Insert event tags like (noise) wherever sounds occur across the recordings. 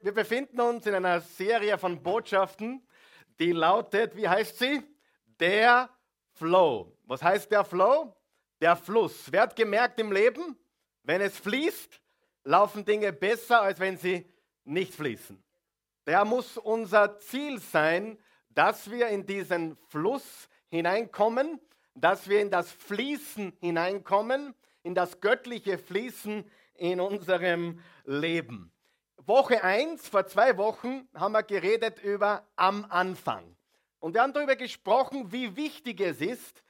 wir, befinden uns in einer Serie von Botschaften, die lautet, wie heißt sie? Der Flow. Was heißt der Flow? Der Fluss. Wer hat gemerkt im Leben, wenn es fließt, laufen Dinge besser, als wenn sie nicht fließen. Der muss unser Ziel sein, dass wir in diesen Fluss hineinkommen, dass wir in das Fließen hineinkommen, in das göttliche Fließen in unserem Leben. Woche 1, vor zwei Wochen, haben wir geredet über am Anfang. Und wir haben darüber gesprochen, wie wichtig es ist,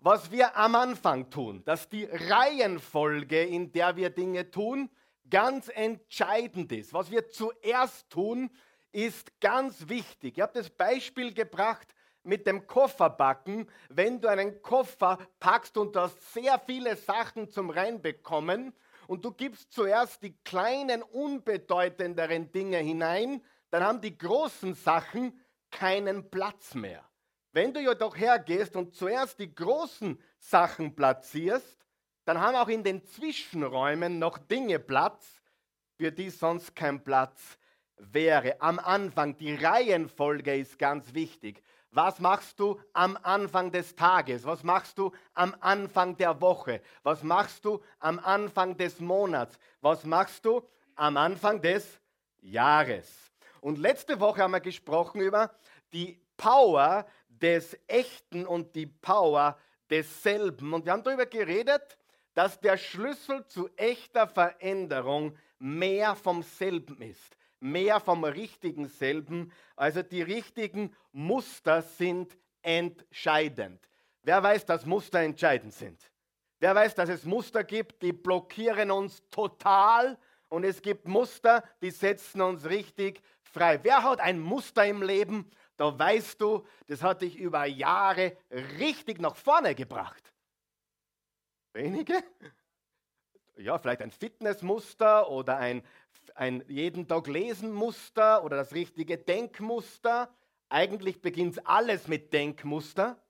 was wir am Anfang tun. Dass die Reihenfolge, in der wir Dinge tun, ganz entscheidend ist. Was wir zuerst tun, ist ganz wichtig. Ich habe das Beispiel gebracht mit dem Kofferbacken. Wenn du einen Koffer packst und du hast sehr viele Sachen zum Reinbekommen und du gibst zuerst die kleinen, unbedeutenderen Dinge hinein, dann haben die großen Sachen keinen Platz mehr. Wenn du jedoch hergehst und zuerst die großen Sachen platzierst, dann haben auch in den Zwischenräumen noch Dinge Platz, für die sonst kein Platz wäre. Am Anfang, die Reihenfolge ist ganz wichtig. Was machst du am Anfang des Tages? Was machst du am Anfang der Woche? Was machst du am Anfang des Monats? Was machst du am Anfang des Jahres? Und letzte Woche haben wir gesprochen über die Power des Echten und die Power desselben. Und wir haben darüber geredet, dass der Schlüssel zu echter Veränderung mehr vom selben ist mehr vom richtigen selben. Also die richtigen Muster sind entscheidend. Wer weiß, dass Muster entscheidend sind? Wer weiß, dass es Muster gibt, die blockieren uns total und es gibt Muster, die setzen uns richtig frei. Wer hat ein Muster im Leben? Da weißt du, das hat dich über Jahre richtig nach vorne gebracht. Wenige? Ja, vielleicht ein Fitnessmuster oder ein ein jeden Tag lesen Muster oder das richtige Denkmuster. Eigentlich beginnt alles mit Denkmuster.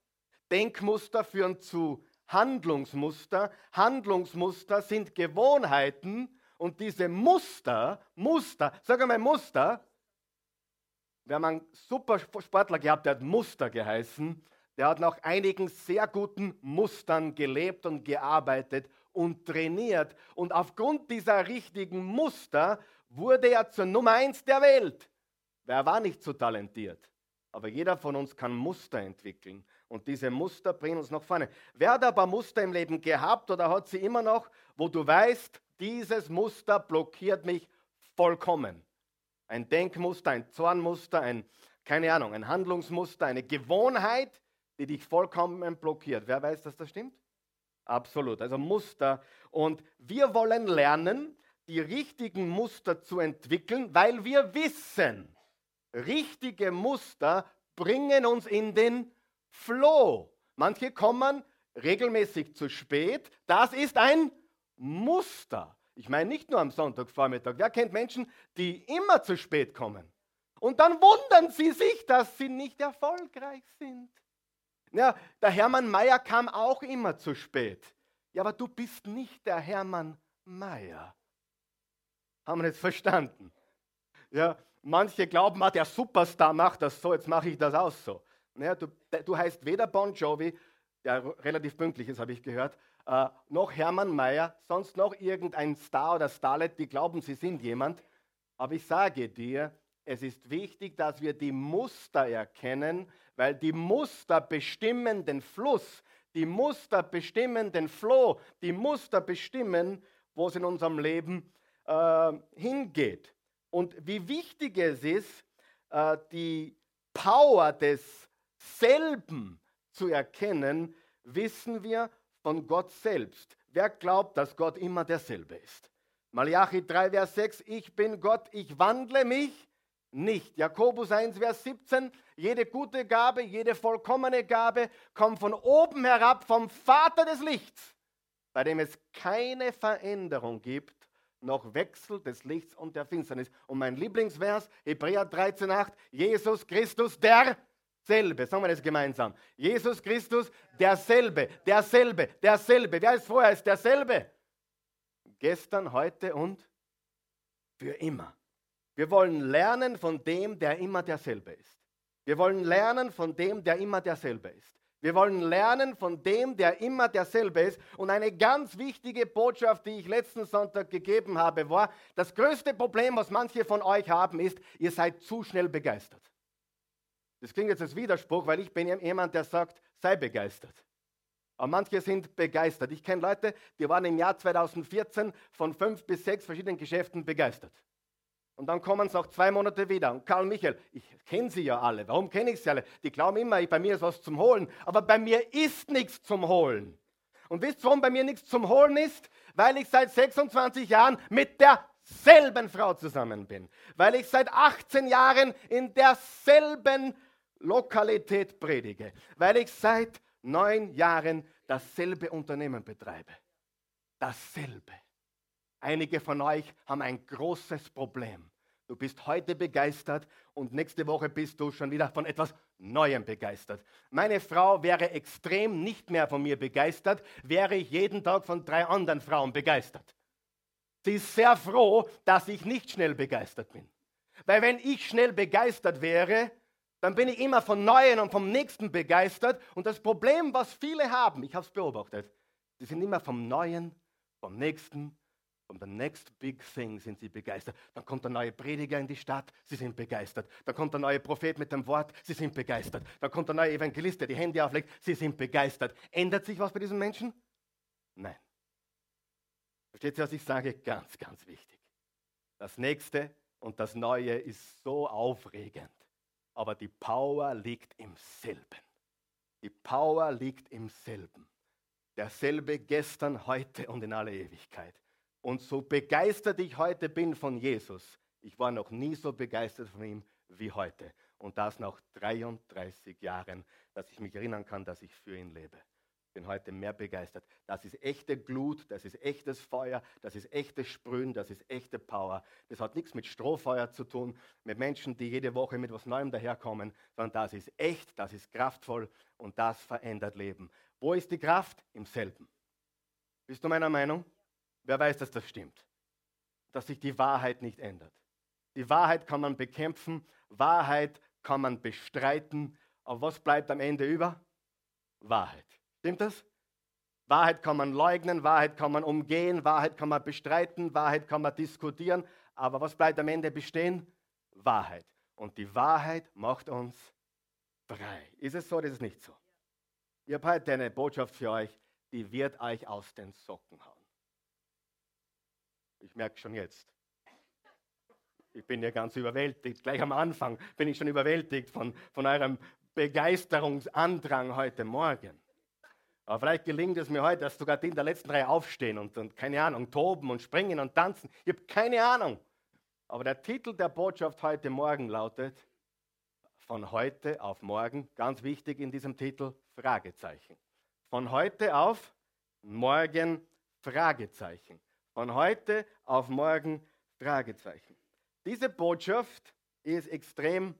Denkmuster führen zu Handlungsmuster. Handlungsmuster sind Gewohnheiten und diese Muster, Muster, sag einmal Muster. Wir haben einen super Sportler gehabt, der hat Muster geheißen. Der hat nach einigen sehr guten Mustern gelebt und gearbeitet und trainiert. Und aufgrund dieser richtigen Muster wurde er zur Nummer eins der Welt. Wer war nicht so talentiert? Aber jeder von uns kann Muster entwickeln. Und diese Muster bringen uns nach vorne. Wer hat aber Muster im Leben gehabt oder hat sie immer noch, wo du weißt, dieses Muster blockiert mich vollkommen? Ein Denkmuster, ein Zornmuster, ein, keine Ahnung, ein Handlungsmuster, eine Gewohnheit, die dich vollkommen blockiert. Wer weiß, dass das stimmt? Absolut. Also Muster. Und wir wollen lernen, die richtigen Muster zu entwickeln, weil wir wissen, richtige Muster bringen uns in den Flow. Manche kommen regelmäßig zu spät. Das ist ein Muster. Ich meine nicht nur am Sonntagvormittag. Wer kennt Menschen, die immer zu spät kommen? Und dann wundern sie sich, dass sie nicht erfolgreich sind. Ja, der Hermann Mayer kam auch immer zu spät. Ja, aber du bist nicht der Hermann Mayer. Haben wir das verstanden? Ja, manche glauben, ah, der Superstar macht das so, jetzt mache ich das auch so. Ja, du, du heißt weder Bon Jovi, der relativ pünktlich ist, habe ich gehört, äh, noch Hermann Mayer, sonst noch irgendein Star oder Starlet, die glauben, sie sind jemand. Aber ich sage dir, es ist wichtig, dass wir die Muster erkennen, weil die Muster bestimmen den Fluss, die Muster bestimmen den Flow, die Muster bestimmen, wo es in unserem Leben äh, hingeht. Und wie wichtig es ist, äh, die Power des Selben zu erkennen, wissen wir von Gott selbst. Wer glaubt, dass Gott immer derselbe ist? Malachi 3, Vers 6, ich bin Gott, ich wandle mich nicht. Jakobus 1, Vers 17, jede gute Gabe, jede vollkommene Gabe kommt von oben herab vom Vater des Lichts, bei dem es keine Veränderung gibt, noch Wechsel des Lichts und der Finsternis. Und mein Lieblingsvers, Hebräer 13, 8, Jesus Christus, derselbe. Sagen wir das gemeinsam. Jesus Christus, derselbe, derselbe, derselbe. Wer ist vorher? Ist derselbe. Gestern, heute und für immer. Wir wollen lernen von dem, der immer derselbe ist. Wir wollen lernen von dem, der immer derselbe ist. Wir wollen lernen von dem, der immer derselbe ist. Und eine ganz wichtige Botschaft, die ich letzten Sonntag gegeben habe, war, das größte Problem, was manche von euch haben, ist, ihr seid zu schnell begeistert. Das klingt jetzt als Widerspruch, weil ich bin jemand, der sagt, sei begeistert. Aber manche sind begeistert. Ich kenne Leute, die waren im Jahr 2014 von fünf bis sechs verschiedenen Geschäften begeistert. Und dann kommen sie auch zwei Monate wieder. Und Karl Michael, ich kenne sie ja alle. Warum kenne ich sie alle? Die glauben immer, bei mir ist was zum Holen. Aber bei mir ist nichts zum Holen. Und wisst ihr, warum bei mir nichts zum Holen ist? Weil ich seit 26 Jahren mit derselben Frau zusammen bin. Weil ich seit 18 Jahren in derselben Lokalität predige. Weil ich seit neun Jahren dasselbe Unternehmen betreibe. Dasselbe. Einige von euch haben ein großes Problem. Du bist heute begeistert und nächste Woche bist du schon wieder von etwas Neuem begeistert. Meine Frau wäre extrem nicht mehr von mir begeistert, wäre ich jeden Tag von drei anderen Frauen begeistert. Sie ist sehr froh, dass ich nicht schnell begeistert bin. Weil wenn ich schnell begeistert wäre, dann bin ich immer von Neuen und vom Nächsten begeistert. Und das Problem, was viele haben, ich habe es beobachtet, sie sind immer vom Neuen, vom Nächsten und the next big thing sind sie begeistert. Dann kommt der neue Prediger in die Stadt, sie sind begeistert. Dann kommt der neue Prophet mit dem Wort, sie sind begeistert. Dann kommt der neue Evangelist, der die Hände auflegt, sie sind begeistert. Ändert sich was bei diesen Menschen? Nein. Versteht ihr, was ich sage? Ganz, ganz wichtig. Das nächste und das Neue ist so aufregend. Aber die Power liegt im selben. Die Power liegt im selben. Derselbe gestern, heute und in aller Ewigkeit. Und so begeistert ich heute bin von Jesus, ich war noch nie so begeistert von ihm wie heute. Und das nach 33 Jahren, dass ich mich erinnern kann, dass ich für ihn lebe. Ich bin heute mehr begeistert. Das ist echte Glut, das ist echtes Feuer, das ist echtes Sprühen, das ist echte Power. Das hat nichts mit Strohfeuer zu tun, mit Menschen, die jede Woche mit was Neuem daherkommen, sondern das ist echt, das ist kraftvoll und das verändert Leben. Wo ist die Kraft? Im selben. Bist du meiner Meinung? Wer weiß, dass das stimmt? Dass sich die Wahrheit nicht ändert. Die Wahrheit kann man bekämpfen, Wahrheit kann man bestreiten, aber was bleibt am Ende über? Wahrheit. Stimmt das? Wahrheit kann man leugnen, Wahrheit kann man umgehen, Wahrheit kann man bestreiten, Wahrheit kann man diskutieren, aber was bleibt am Ende bestehen? Wahrheit. Und die Wahrheit macht uns frei. Ist es so oder ist es nicht so? Ich habe heute eine Botschaft für euch, die wird euch aus den Socken hauen. Ich merke schon jetzt. Ich bin ja ganz überwältigt. Gleich am Anfang bin ich schon überwältigt von, von eurem Begeisterungsandrang heute Morgen. Aber vielleicht gelingt es mir heute, dass sogar die in der letzten Reihe aufstehen und, und keine Ahnung, toben und springen und tanzen. Ich habe keine Ahnung. Aber der Titel der Botschaft heute Morgen lautet, von heute auf morgen, ganz wichtig in diesem Titel, Fragezeichen. Von heute auf morgen, Fragezeichen. Von heute auf morgen Fragezeichen. Diese Botschaft ist extrem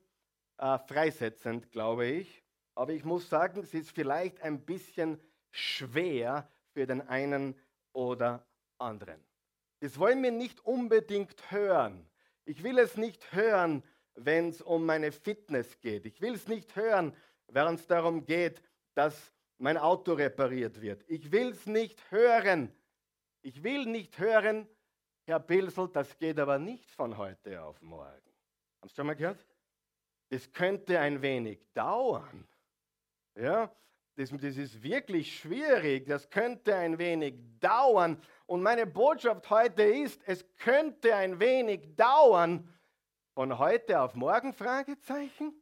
äh, freisetzend, glaube ich. Aber ich muss sagen, sie ist vielleicht ein bisschen schwer für den einen oder anderen. Das wollen wir nicht unbedingt hören. Ich will es nicht hören, wenn es um meine Fitness geht. Ich will es nicht hören, wenn es darum geht, dass mein Auto repariert wird. Ich will es nicht hören, ich will nicht hören, Herr Pilsel, das geht aber nicht von heute auf morgen. Haben Sie schon mal gehört? Das könnte ein wenig dauern. Ja, das, das ist wirklich schwierig. Das könnte ein wenig dauern. Und meine Botschaft heute ist, es könnte ein wenig dauern. Von heute auf morgen? Fragezeichen?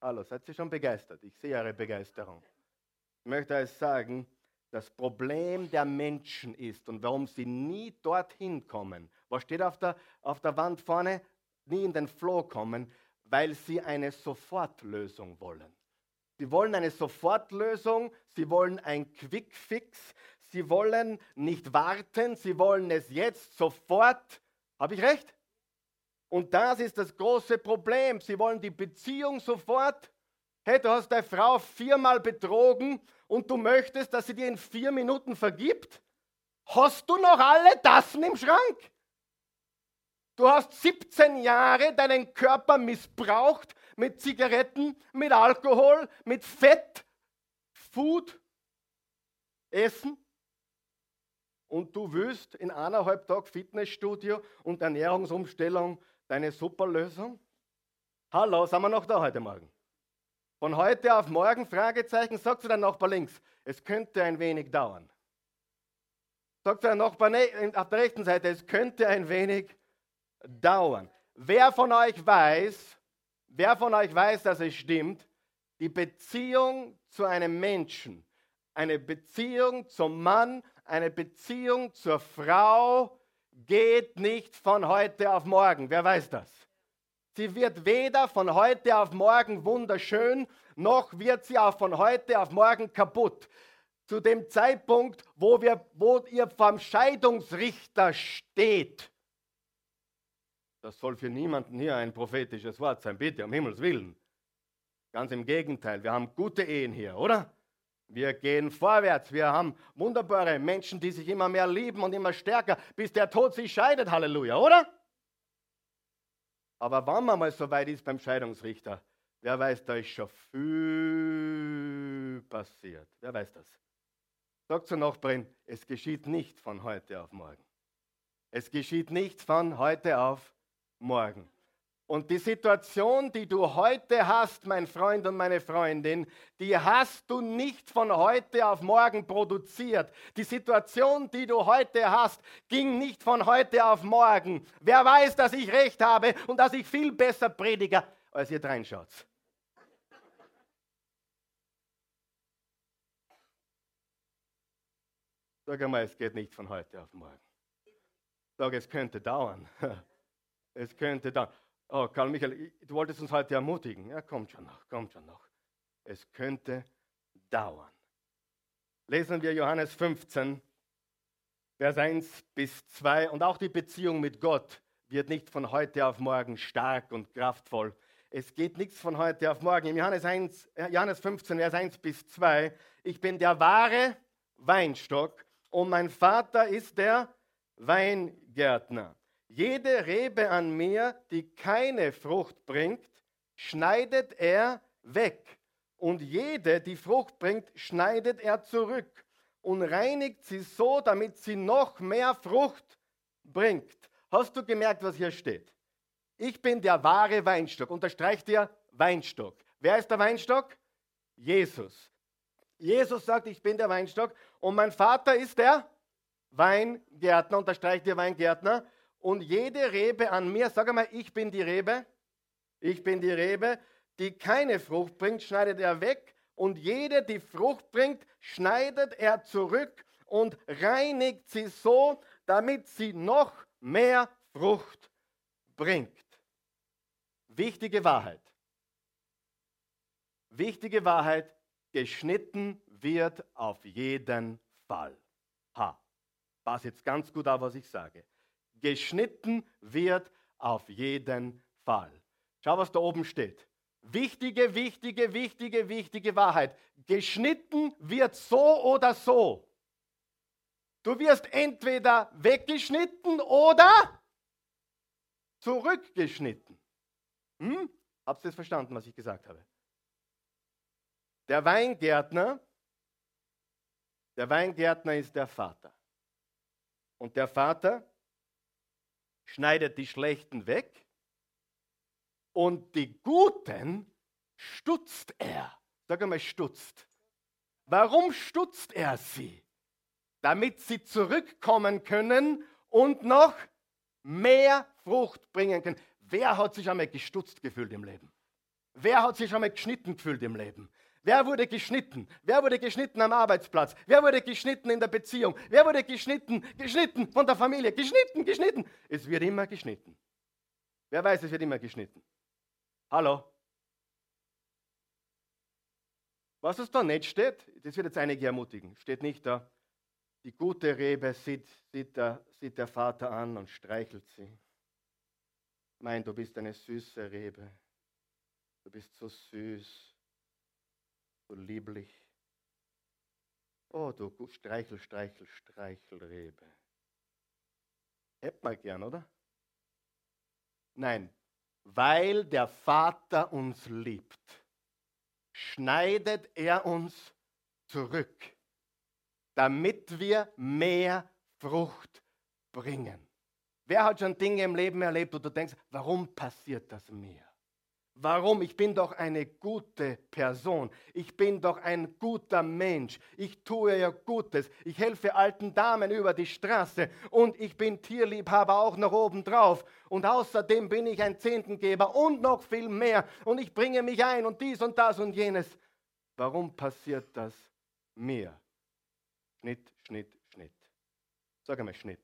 Hallo, seid ihr schon begeistert? Ich sehe eure Begeisterung. Ich möchte euch sagen, das Problem der Menschen ist und warum sie nie dorthin kommen. Was steht auf der, auf der Wand vorne? Nie in den Flow kommen, weil sie eine Sofortlösung wollen. Sie wollen eine Sofortlösung, sie wollen ein Quickfix, sie wollen nicht warten, sie wollen es jetzt sofort. Habe ich recht? Und das ist das große Problem. Sie wollen die Beziehung sofort. Hey, du hast deine Frau viermal betrogen und du möchtest, dass sie dir in vier Minuten vergibt, hast du noch alle Tassen im Schrank? Du hast 17 Jahre deinen Körper missbraucht mit Zigaretten, mit Alkohol, mit Fett, Food, Essen. Und du willst in eineinhalb Tagen Fitnessstudio und Ernährungsumstellung deine Superlösung? Hallo, sind wir noch da heute Morgen? Von heute auf morgen, Fragezeichen, sagt zu deinem Nachbar links, es könnte ein wenig dauern. Sagt zu deinem Nachbar ne, auf der rechten Seite, es könnte ein wenig dauern. Wer von euch weiß, wer von euch weiß, dass es stimmt, die Beziehung zu einem Menschen, eine Beziehung zum Mann, eine Beziehung zur Frau geht nicht von heute auf morgen. Wer weiß das? Sie wird weder von heute auf morgen wunderschön, noch wird sie auch von heute auf morgen kaputt. Zu dem Zeitpunkt, wo, wir, wo ihr vom Scheidungsrichter steht, das soll für niemanden hier ein prophetisches Wort sein, bitte, um Himmels Willen. Ganz im Gegenteil, wir haben gute Ehen hier, oder? Wir gehen vorwärts, wir haben wunderbare Menschen, die sich immer mehr lieben und immer stärker, bis der Tod sich scheidet, Halleluja, oder? Aber wann man mal so weit ist beim Scheidungsrichter, wer weiß, da ist schon viel passiert. Wer weiß das? Sagt zur Nachbarin, es geschieht nicht von heute auf morgen. Es geschieht nicht von heute auf morgen. Und die Situation, die du heute hast, mein Freund und meine Freundin, die hast du nicht von heute auf morgen produziert. Die Situation, die du heute hast, ging nicht von heute auf morgen. Wer weiß, dass ich recht habe und dass ich viel besser predige, als ihr reinschaut. Sag einmal, es geht nicht von heute auf morgen. Sag, es könnte dauern. (laughs) Es könnte dauern. Oh, Karl Michael, du wolltest uns heute ermutigen. Ja, kommt schon noch, kommt schon noch. Es könnte dauern. Lesen wir Johannes 15, Vers 1 bis 2. Und auch die Beziehung mit Gott wird nicht von heute auf morgen stark und kraftvoll. Es geht nichts von heute auf morgen. Im Johannes, 1, äh, Johannes 15, Vers 1 bis 2. Ich bin der wahre Weinstock und mein Vater ist der Weingärtner. Jede Rebe an mir, die keine Frucht bringt, schneidet er weg. Und jede, die Frucht bringt, schneidet er zurück und reinigt sie so, damit sie noch mehr Frucht bringt. Hast du gemerkt, was hier steht? Ich bin der wahre Weinstock. Unterstreicht dir Weinstock. Wer ist der Weinstock? Jesus. Jesus sagt, ich bin der Weinstock und mein Vater ist der Weingärtner. Unterstreicht dir Weingärtner und jede Rebe an mir, sag einmal, ich bin die Rebe, ich bin die Rebe, die keine Frucht bringt, schneidet er weg und jede, die Frucht bringt, schneidet er zurück und reinigt sie so, damit sie noch mehr Frucht bringt. Wichtige Wahrheit. Wichtige Wahrheit, geschnitten wird auf jeden Fall. Ha, pass jetzt ganz gut auf, was ich sage. Geschnitten wird auf jeden Fall. Schau, was da oben steht. Wichtige, wichtige, wichtige, wichtige Wahrheit. Geschnitten wird so oder so. Du wirst entweder weggeschnitten oder zurückgeschnitten. Hm? Habt ihr das verstanden, was ich gesagt habe? Der Weingärtner, der Weingärtner ist der Vater. Und der Vater schneidet die Schlechten weg und die Guten stutzt er. Sag einmal, stutzt. Warum stutzt er sie? Damit sie zurückkommen können und noch mehr Frucht bringen können. Wer hat sich einmal gestutzt gefühlt im Leben? Wer hat sich einmal geschnitten gefühlt im Leben? Wer wurde geschnitten? Wer wurde geschnitten am Arbeitsplatz? Wer wurde geschnitten in der Beziehung? Wer wurde geschnitten? Geschnitten von der Familie? Geschnitten, geschnitten. Es wird immer geschnitten. Wer weiß, es wird immer geschnitten? Hallo? Was es da nicht steht, das wird jetzt einige ermutigen, steht nicht da. Die gute Rebe sieht, sieht, der, sieht der Vater an und streichelt sie. Mein, du bist eine süße Rebe. Du bist so süß so lieblich. Oh, du Streichel, Streichel, Streichelrebe. Hätt mal gern, oder? Nein, weil der Vater uns liebt, schneidet er uns zurück, damit wir mehr Frucht bringen. Wer hat schon Dinge im Leben erlebt, wo du denkst, warum passiert das mir? Warum? Ich bin doch eine gute Person. Ich bin doch ein guter Mensch. Ich tue ja Gutes. Ich helfe alten Damen über die Straße und ich bin Tierliebhaber auch noch obendrauf. Und außerdem bin ich ein Zehntengeber und noch viel mehr. Und ich bringe mich ein und dies und das und jenes. Warum passiert das mir? Schnitt, Schnitt, Schnitt. Sag einmal Schnitt.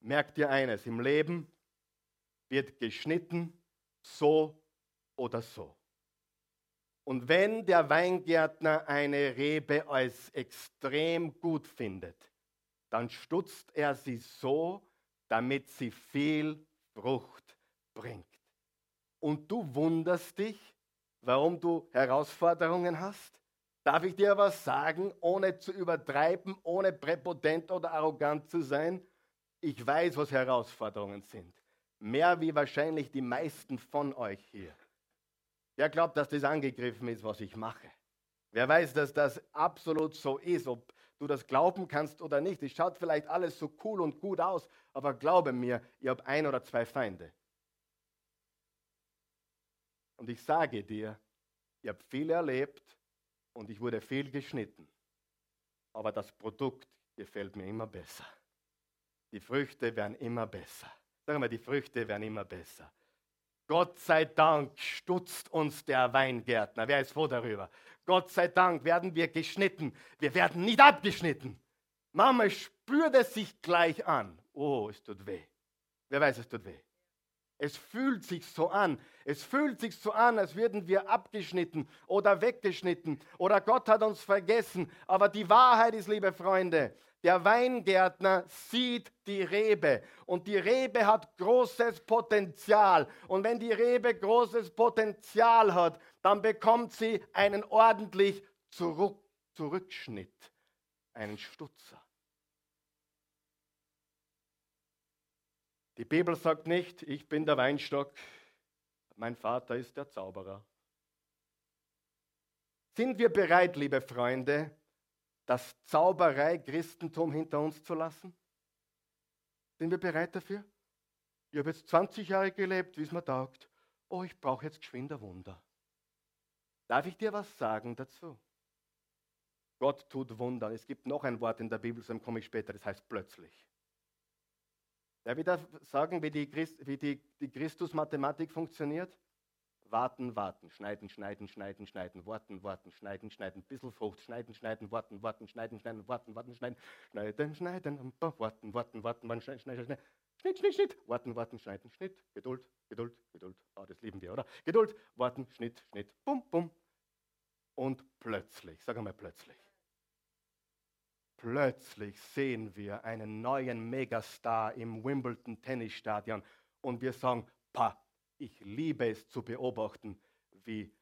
Merkt ihr eines, im Leben wird geschnitten so oder so. Und wenn der Weingärtner eine Rebe als extrem gut findet, dann stutzt er sie so, damit sie viel Frucht bringt. Und du wunderst dich, warum du Herausforderungen hast? Darf ich dir was sagen, ohne zu übertreiben, ohne präpotent oder arrogant zu sein? Ich weiß, was Herausforderungen sind. Mehr wie wahrscheinlich die meisten von euch hier. Wer glaubt, dass das angegriffen ist, was ich mache? Wer weiß, dass das absolut so ist, ob du das glauben kannst oder nicht. Es schaut vielleicht alles so cool und gut aus, aber glaube mir, ihr habt ein oder zwei Feinde. Und ich sage dir, ich habe viel erlebt und ich wurde viel geschnitten. Aber das Produkt gefällt mir immer besser. Die Früchte werden immer besser. Sagen wir, die Früchte werden immer besser. Gott sei Dank stutzt uns der Weingärtner. Wer ist froh darüber? Gott sei Dank werden wir geschnitten. Wir werden nicht abgeschnitten. Mama spürt es sich gleich an. Oh, es tut weh. Wer weiß, es tut weh. Es fühlt sich so an. Es fühlt sich so an, als würden wir abgeschnitten oder weggeschnitten oder Gott hat uns vergessen. Aber die Wahrheit ist, liebe Freunde, der Weingärtner sieht die Rebe und die Rebe hat großes Potenzial. Und wenn die Rebe großes Potenzial hat, dann bekommt sie einen ordentlich Zurück Zurückschnitt, einen Stutzer. Die Bibel sagt nicht, ich bin der Weinstock, mein Vater ist der Zauberer. Sind wir bereit, liebe Freunde, das Zauberei-Christentum hinter uns zu lassen? Sind wir bereit dafür? Ich habe jetzt 20 Jahre gelebt, wie es mir taugt. Oh, ich brauche jetzt geschwinder Wunder. Darf ich dir was sagen dazu? Gott tut Wunder. Es gibt noch ein Wort in der Bibel, zu komme ich später, das heißt plötzlich. Darf ich da sagen, wie die, Christ, wie die, die Christus-Mathematik funktioniert? Warten, warten, schneiden, schneiden, schneiden, schneiden, warten, warten, schneiden, schneiden, bisschen Frucht, schneiden, schneiden, warten, warten, schneiden, schneiden, warten, warten, schneiden, schneiden, schneiden, warten, warten, warten, warten, schneiden, schneiden, schneiden, Schnitt, Schnitt, Schnitt, warten, warten, schneiden, Schnitt, Geduld, Geduld, Geduld, oh, das lieben wir, oder? Geduld, warten, Schnitt, Schnitt, bum, bum. Und plötzlich, sag einmal plötzlich, plötzlich sehen wir einen neuen Megastar im Wimbledon Tennisstadion und wir sagen, pa, ich liebe es zu beobachten, wie,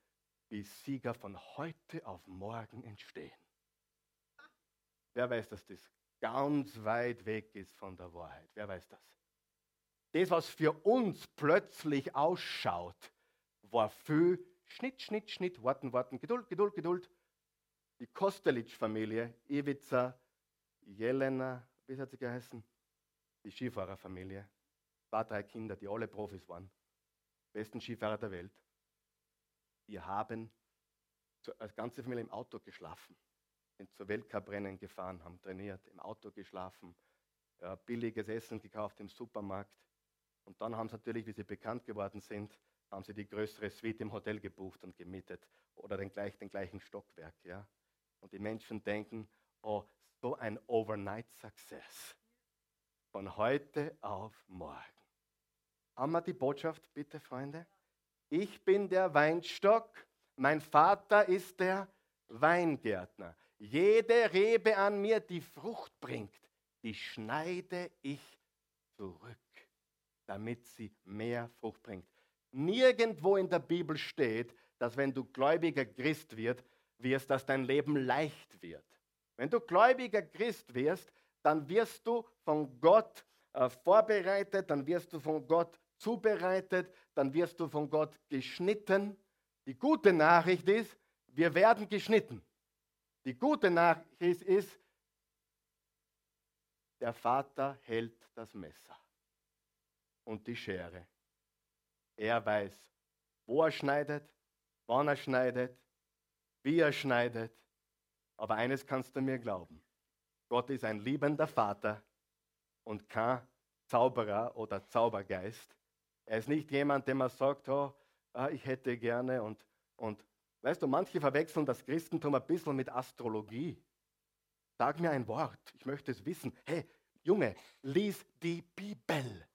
wie Sieger von heute auf morgen entstehen. Wer weiß, dass das ganz weit weg ist von der Wahrheit? Wer weiß das? Das, was für uns plötzlich ausschaut, war viel Schnitt, Schnitt, Schnitt, warten, warten, Geduld, Geduld, Geduld. Die Kostelitsch-Familie, Ivica, Jelena, wie hat sie geheißen? Die Skifahrerfamilie. Zwei, drei Kinder, die alle Profis waren besten Skifahrer der Welt. Wir haben als ganze Familie im Auto geschlafen, sind zur Weltcuprennen gefahren, haben trainiert, im Auto geschlafen, billiges Essen gekauft im Supermarkt. Und dann haben sie natürlich, wie sie bekannt geworden sind, haben sie die größere Suite im Hotel gebucht und gemietet oder den, gleich, den gleichen Stockwerk. Ja? Und die Menschen denken, oh, so ein Overnight Success. Von heute auf morgen. Haben wir die Botschaft, bitte, Freunde? Ich bin der Weinstock, mein Vater ist der Weingärtner. Jede Rebe an mir, die Frucht bringt, die schneide ich zurück, damit sie mehr Frucht bringt. Nirgendwo in der Bibel steht, dass wenn du gläubiger Christ wird, wirst, dass dein Leben leicht wird. Wenn du gläubiger Christ wirst, dann wirst du von Gott äh, vorbereitet, dann wirst du von Gott zubereitet, dann wirst du von Gott geschnitten. Die gute Nachricht ist, wir werden geschnitten. Die gute Nachricht ist, der Vater hält das Messer und die Schere. Er weiß, wo er schneidet, wann er schneidet, wie er schneidet. Aber eines kannst du mir glauben. Gott ist ein liebender Vater und kein Zauberer oder Zaubergeist. Er ist nicht jemand, dem man sagt, oh, ich hätte gerne und, und weißt du, manche verwechseln das Christentum ein bisschen mit Astrologie. Sag mir ein Wort, ich möchte es wissen. Hey, Junge, lies die Bibel.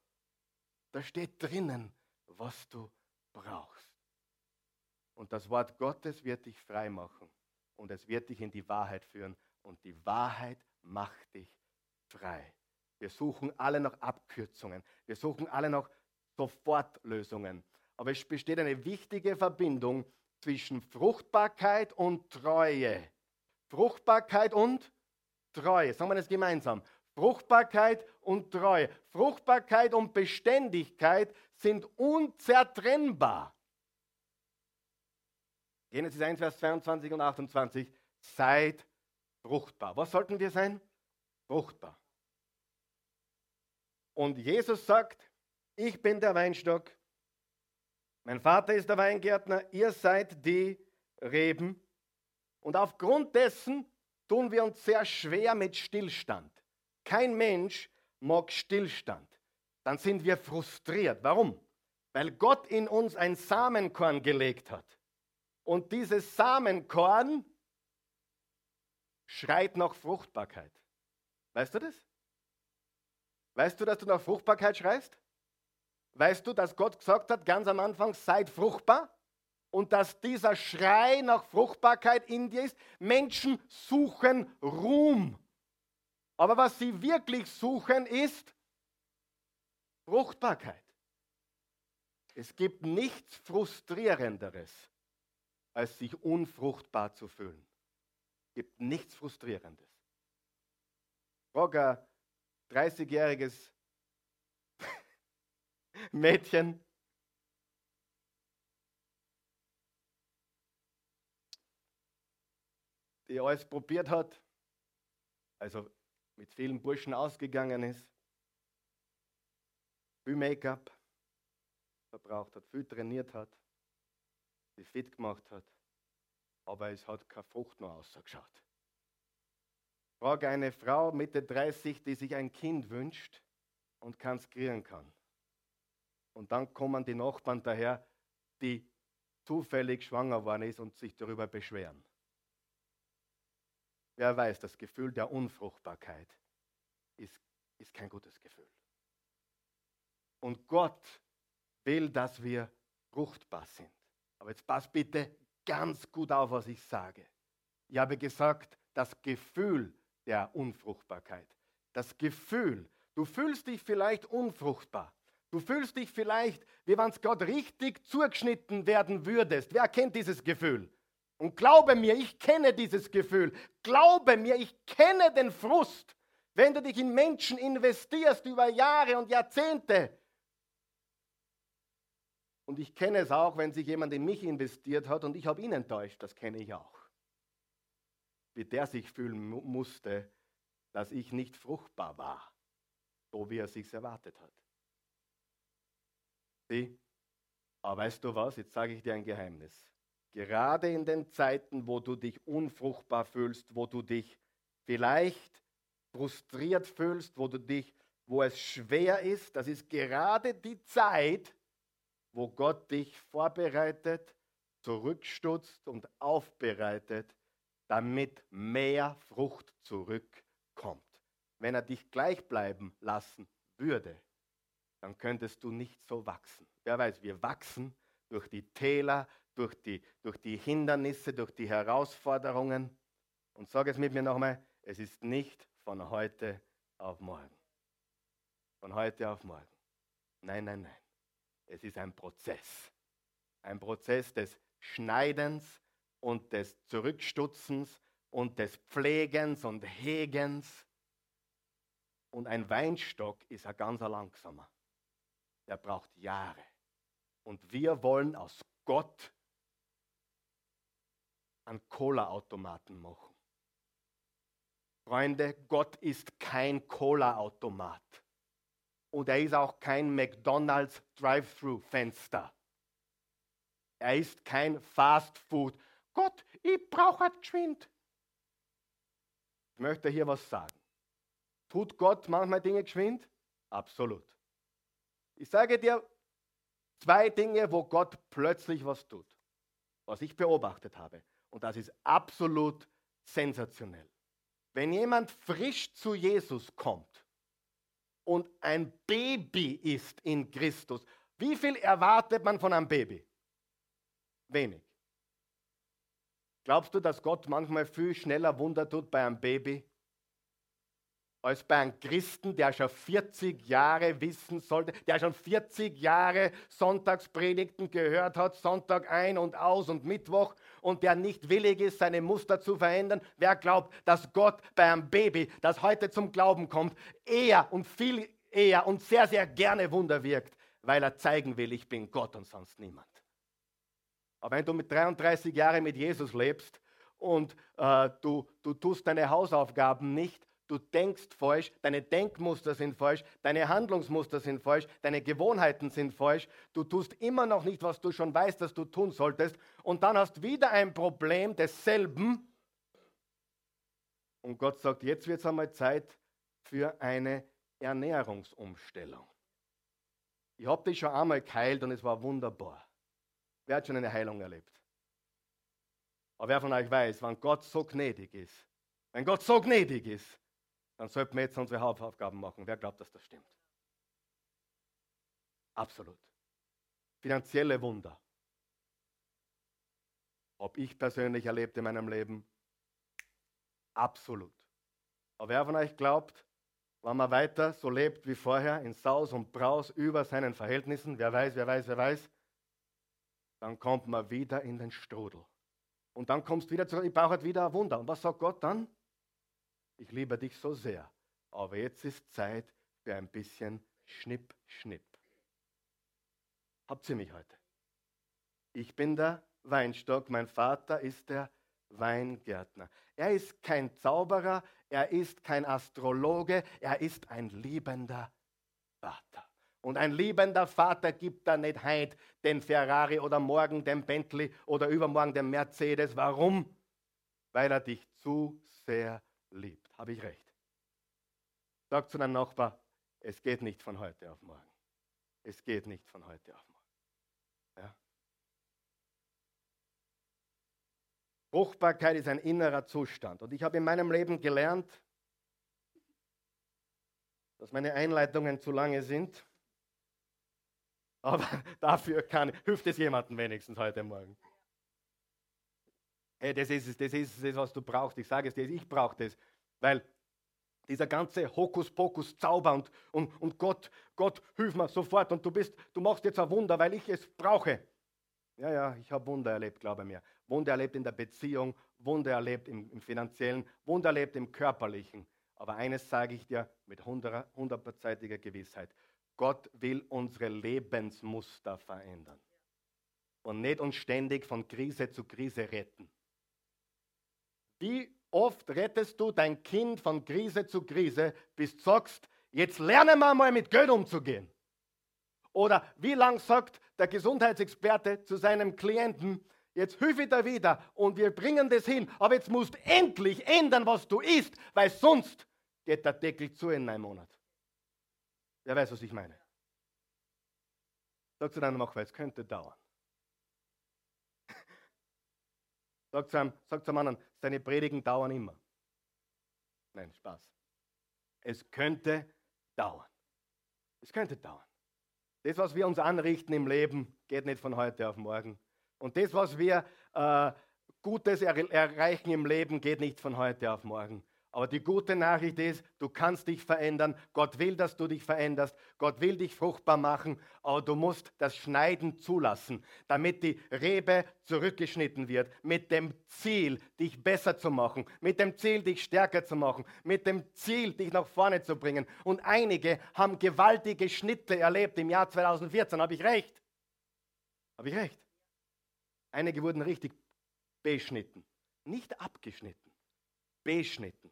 Da steht drinnen, was du brauchst. Und das Wort Gottes wird dich frei machen und es wird dich in die Wahrheit führen und die Wahrheit macht dich frei. Wir suchen alle noch Abkürzungen. Wir suchen alle noch Sofortlösungen. Aber es besteht eine wichtige Verbindung zwischen Fruchtbarkeit und Treue. Fruchtbarkeit und Treue. Sagen wir das gemeinsam. Fruchtbarkeit und Treue. Fruchtbarkeit und Beständigkeit sind unzertrennbar. Genesis 1, Vers 22 und 28. Seid fruchtbar. Was sollten wir sein? Fruchtbar. Und Jesus sagt, ich bin der Weinstock, mein Vater ist der Weingärtner, ihr seid die Reben. Und aufgrund dessen tun wir uns sehr schwer mit Stillstand. Kein Mensch mag Stillstand. Dann sind wir frustriert. Warum? Weil Gott in uns ein Samenkorn gelegt hat. Und dieses Samenkorn schreit nach Fruchtbarkeit. Weißt du das? Weißt du, dass du nach Fruchtbarkeit schreist? Weißt du, dass Gott gesagt hat, ganz am Anfang, seid fruchtbar? Und dass dieser Schrei nach Fruchtbarkeit in dir ist? Menschen suchen Ruhm. Aber was sie wirklich suchen, ist Fruchtbarkeit. Es gibt nichts Frustrierenderes, als sich unfruchtbar zu fühlen. Es gibt nichts Frustrierendes. Frag ein 30-jähriges Mädchen, die alles probiert hat, also mit vielen Burschen ausgegangen ist, viel Make-up verbraucht hat, viel trainiert hat, sich fit gemacht hat, aber es hat keine Frucht noch ausgeschaut. Frage eine Frau Mitte 30, die sich ein Kind wünscht und keins kriegen kann. Und dann kommen die Nachbarn daher, die zufällig schwanger waren ist und sich darüber beschweren. Wer weiß, das Gefühl der Unfruchtbarkeit ist, ist kein gutes Gefühl. Und Gott will, dass wir fruchtbar sind. Aber jetzt pass bitte ganz gut auf, was ich sage. Ich habe gesagt, das Gefühl der Unfruchtbarkeit. Das Gefühl, du fühlst dich vielleicht unfruchtbar. Du fühlst dich vielleicht, wie wenn es Gott richtig zugeschnitten werden würdest. Wer kennt dieses Gefühl? Und glaube mir, ich kenne dieses Gefühl. Glaube mir, ich kenne den Frust, wenn du dich in Menschen investierst über Jahre und Jahrzehnte. Und ich kenne es auch, wenn sich jemand in mich investiert hat und ich habe ihn enttäuscht. Das kenne ich auch. Wie der sich fühlen musste, dass ich nicht fruchtbar war, so wie er sich erwartet hat. Sieh, aber weißt du was? Jetzt sage ich dir ein Geheimnis. Gerade in den Zeiten, wo du dich unfruchtbar fühlst, wo du dich vielleicht frustriert fühlst, wo du dich, wo es schwer ist, das ist gerade die Zeit, wo Gott dich vorbereitet, zurückstutzt und aufbereitet, damit mehr Frucht zurückkommt. Wenn er dich gleich bleiben lassen würde, dann könntest du nicht so wachsen. Wer weiß, wir wachsen durch die Täler, durch die, durch die Hindernisse, durch die Herausforderungen. Und sage es mit mir nochmal, es ist nicht von heute auf morgen. Von heute auf morgen. Nein, nein, nein. Es ist ein Prozess. Ein Prozess des Schneidens und des Zurückstutzens und des Pflegens und Hegens. Und ein Weinstock ist ein ganz langsamer. Der braucht Jahre. Und wir wollen aus Gott einen Cola-Automaten machen. Freunde, Gott ist kein Cola-Automat. Und er ist auch kein McDonald's Drive-Thru-Fenster. Er ist kein Fast Food. Gott, ich brauche halt geschwind. Ich möchte hier was sagen. Tut Gott manchmal Dinge geschwind? Absolut. Ich sage dir zwei Dinge, wo Gott plötzlich was tut, was ich beobachtet habe. Und das ist absolut sensationell. Wenn jemand frisch zu Jesus kommt und ein Baby ist in Christus, wie viel erwartet man von einem Baby? Wenig. Glaubst du, dass Gott manchmal viel schneller Wunder tut bei einem Baby als bei einem Christen, der schon 40 Jahre wissen sollte, der schon 40 Jahre Sonntagspredigten gehört hat, Sonntag ein und aus und Mittwoch und der nicht willig ist, seine Muster zu verändern? Wer glaubt, dass Gott bei einem Baby, das heute zum Glauben kommt, eher und viel eher und sehr, sehr gerne Wunder wirkt, weil er zeigen will, ich bin Gott und sonst niemand? Aber wenn du mit 33 Jahren mit Jesus lebst und äh, du, du tust deine Hausaufgaben nicht, du denkst falsch, deine Denkmuster sind falsch, deine Handlungsmuster sind falsch, deine Gewohnheiten sind falsch, du tust immer noch nicht, was du schon weißt, dass du tun solltest und dann hast wieder ein Problem desselben. Und Gott sagt, jetzt wird es einmal Zeit für eine Ernährungsumstellung. Ich habe dich schon einmal geheilt und es war wunderbar. Wer hat schon eine Heilung erlebt? Aber wer von euch weiß, wenn Gott so gnädig ist, wenn Gott so gnädig ist, dann sollten wir jetzt unsere Hausaufgaben machen. Wer glaubt, dass das stimmt? Absolut. Finanzielle Wunder. Ob ich persönlich erlebt in meinem Leben? Absolut. Aber wer von euch glaubt, wenn man weiter so lebt wie vorher, in Saus und Braus über seinen Verhältnissen, wer weiß, wer weiß, wer weiß, dann kommt man wieder in den Strudel. Und dann kommst du wieder zurück, ich brauche halt wieder ein Wunder. Und was sagt Gott dann? Ich liebe dich so sehr, aber jetzt ist Zeit für ein bisschen Schnipp, Schnipp. Habt ihr mich heute? Ich bin der Weinstock, mein Vater ist der Weingärtner. Er ist kein Zauberer, er ist kein Astrologe, er ist ein liebender Vater. Und ein liebender Vater gibt da nicht heute den Ferrari oder morgen den Bentley oder übermorgen den Mercedes. Warum? Weil er dich zu sehr liebt. Habe ich recht? Sag zu deinem Nachbar, es geht nicht von heute auf morgen. Es geht nicht von heute auf morgen. Ja? Fruchtbarkeit ist ein innerer Zustand. Und ich habe in meinem Leben gelernt, dass meine Einleitungen zu lange sind. Aber (laughs) dafür kann, hilft es jemandem wenigstens heute Morgen. Hey, das ist, das ist das, was du brauchst. Ich sage es dir, ich brauche das. Weil dieser ganze Hokuspokus, Zauber und, und, und Gott, Gott, hilf mir sofort und du bist, du machst jetzt ein Wunder, weil ich es brauche. Ja, ja, ich habe Wunder erlebt, glaube mir. Wunder erlebt in der Beziehung, Wunder erlebt im, im finanziellen, Wunder erlebt im körperlichen. Aber eines sage ich dir mit hundertprozentiger Gewissheit. Gott will unsere Lebensmuster verändern. Und nicht uns ständig von Krise zu Krise retten. Wie oft rettest du dein Kind von Krise zu Krise, bis du sagst, jetzt lernen wir mal mit Geld umzugehen? Oder wie lang sagt der Gesundheitsexperte zu seinem Klienten, jetzt hilf ich dir wieder und wir bringen das hin, aber jetzt musst du endlich ändern, was du isst, weil sonst geht der Deckel zu in einem Monat. Wer weiß, was ich meine? Sag zu deinem Nachbar, es könnte dauern. (laughs) Sag zu einem, sag zu einem anderen, seine Predigen dauern immer. Nein, Spaß. Es könnte dauern. Es könnte dauern. Das, was wir uns anrichten im Leben, geht nicht von heute auf morgen. Und das, was wir äh, Gutes er erreichen im Leben, geht nicht von heute auf morgen. Aber die gute Nachricht ist, du kannst dich verändern. Gott will, dass du dich veränderst. Gott will dich fruchtbar machen. Aber du musst das Schneiden zulassen, damit die Rebe zurückgeschnitten wird. Mit dem Ziel, dich besser zu machen. Mit dem Ziel, dich stärker zu machen. Mit dem Ziel, dich nach vorne zu bringen. Und einige haben gewaltige Schnitte erlebt im Jahr 2014. Habe ich recht? Habe ich recht? Einige wurden richtig beschnitten. Nicht abgeschnitten. Beschnitten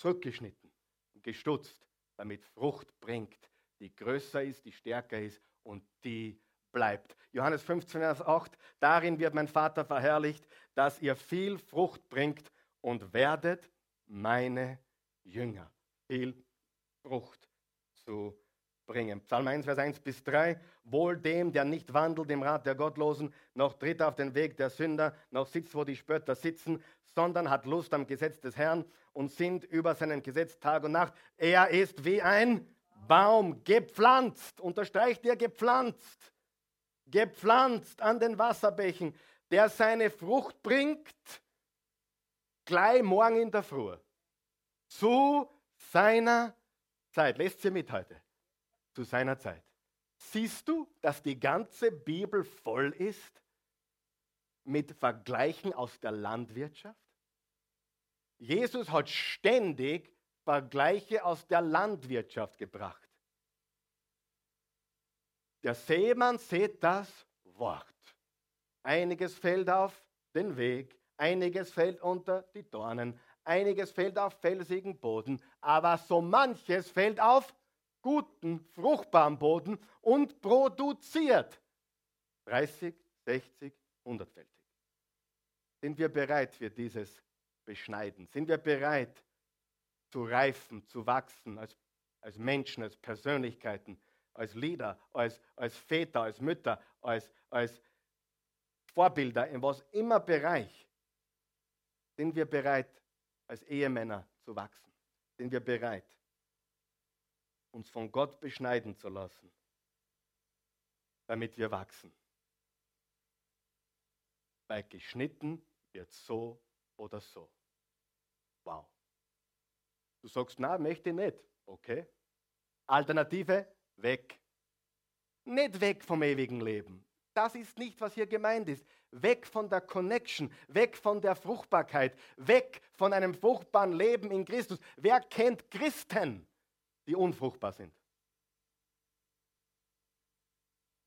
zurückgeschnitten und gestutzt, damit Frucht bringt, die größer ist, die stärker ist und die bleibt. Johannes 15, Vers 8, darin wird mein Vater verherrlicht, dass ihr viel Frucht bringt und werdet meine Jünger. Viel Frucht zu bringen. Psalm 1, Vers 1 bis 3. Wohl dem, der nicht wandelt im Rat der Gottlosen, noch tritt auf den Weg der Sünder, noch sitzt, wo die Spötter sitzen, sondern hat Lust am Gesetz des Herrn und sind über seinem Gesetz Tag und Nacht. Er ist wie ein Baum, gepflanzt, unterstreicht ihr gepflanzt, gepflanzt an den Wasserbächen, der seine Frucht bringt, gleich morgen in der Früh, zu seiner Zeit. Lest sie mit heute zu seiner Zeit. Siehst du, dass die ganze Bibel voll ist mit Vergleichen aus der Landwirtschaft? Jesus hat ständig Vergleiche aus der Landwirtschaft gebracht. Der Seemann sieht das Wort. Einiges fällt auf den Weg, einiges fällt unter die Dornen, einiges fällt auf felsigen Boden, aber so manches fällt auf guten, fruchtbaren Boden und produziert 30, 60, 100-fältig. Sind wir bereit für dieses Beschneiden? Sind wir bereit zu reifen, zu wachsen als, als Menschen, als Persönlichkeiten, als Leader, als, als Väter, als Mütter, als, als Vorbilder, in was immer Bereich? Sind wir bereit, als Ehemänner zu wachsen? Sind wir bereit, uns von Gott beschneiden zu lassen, damit wir wachsen. Weil geschnitten wird so oder so. Wow. Du sagst, na, möchte ich nicht. Okay. Alternative, weg. Nicht weg vom ewigen Leben. Das ist nicht, was hier gemeint ist. Weg von der Connection, weg von der Fruchtbarkeit, weg von einem fruchtbaren Leben in Christus. Wer kennt Christen? Die unfruchtbar sind.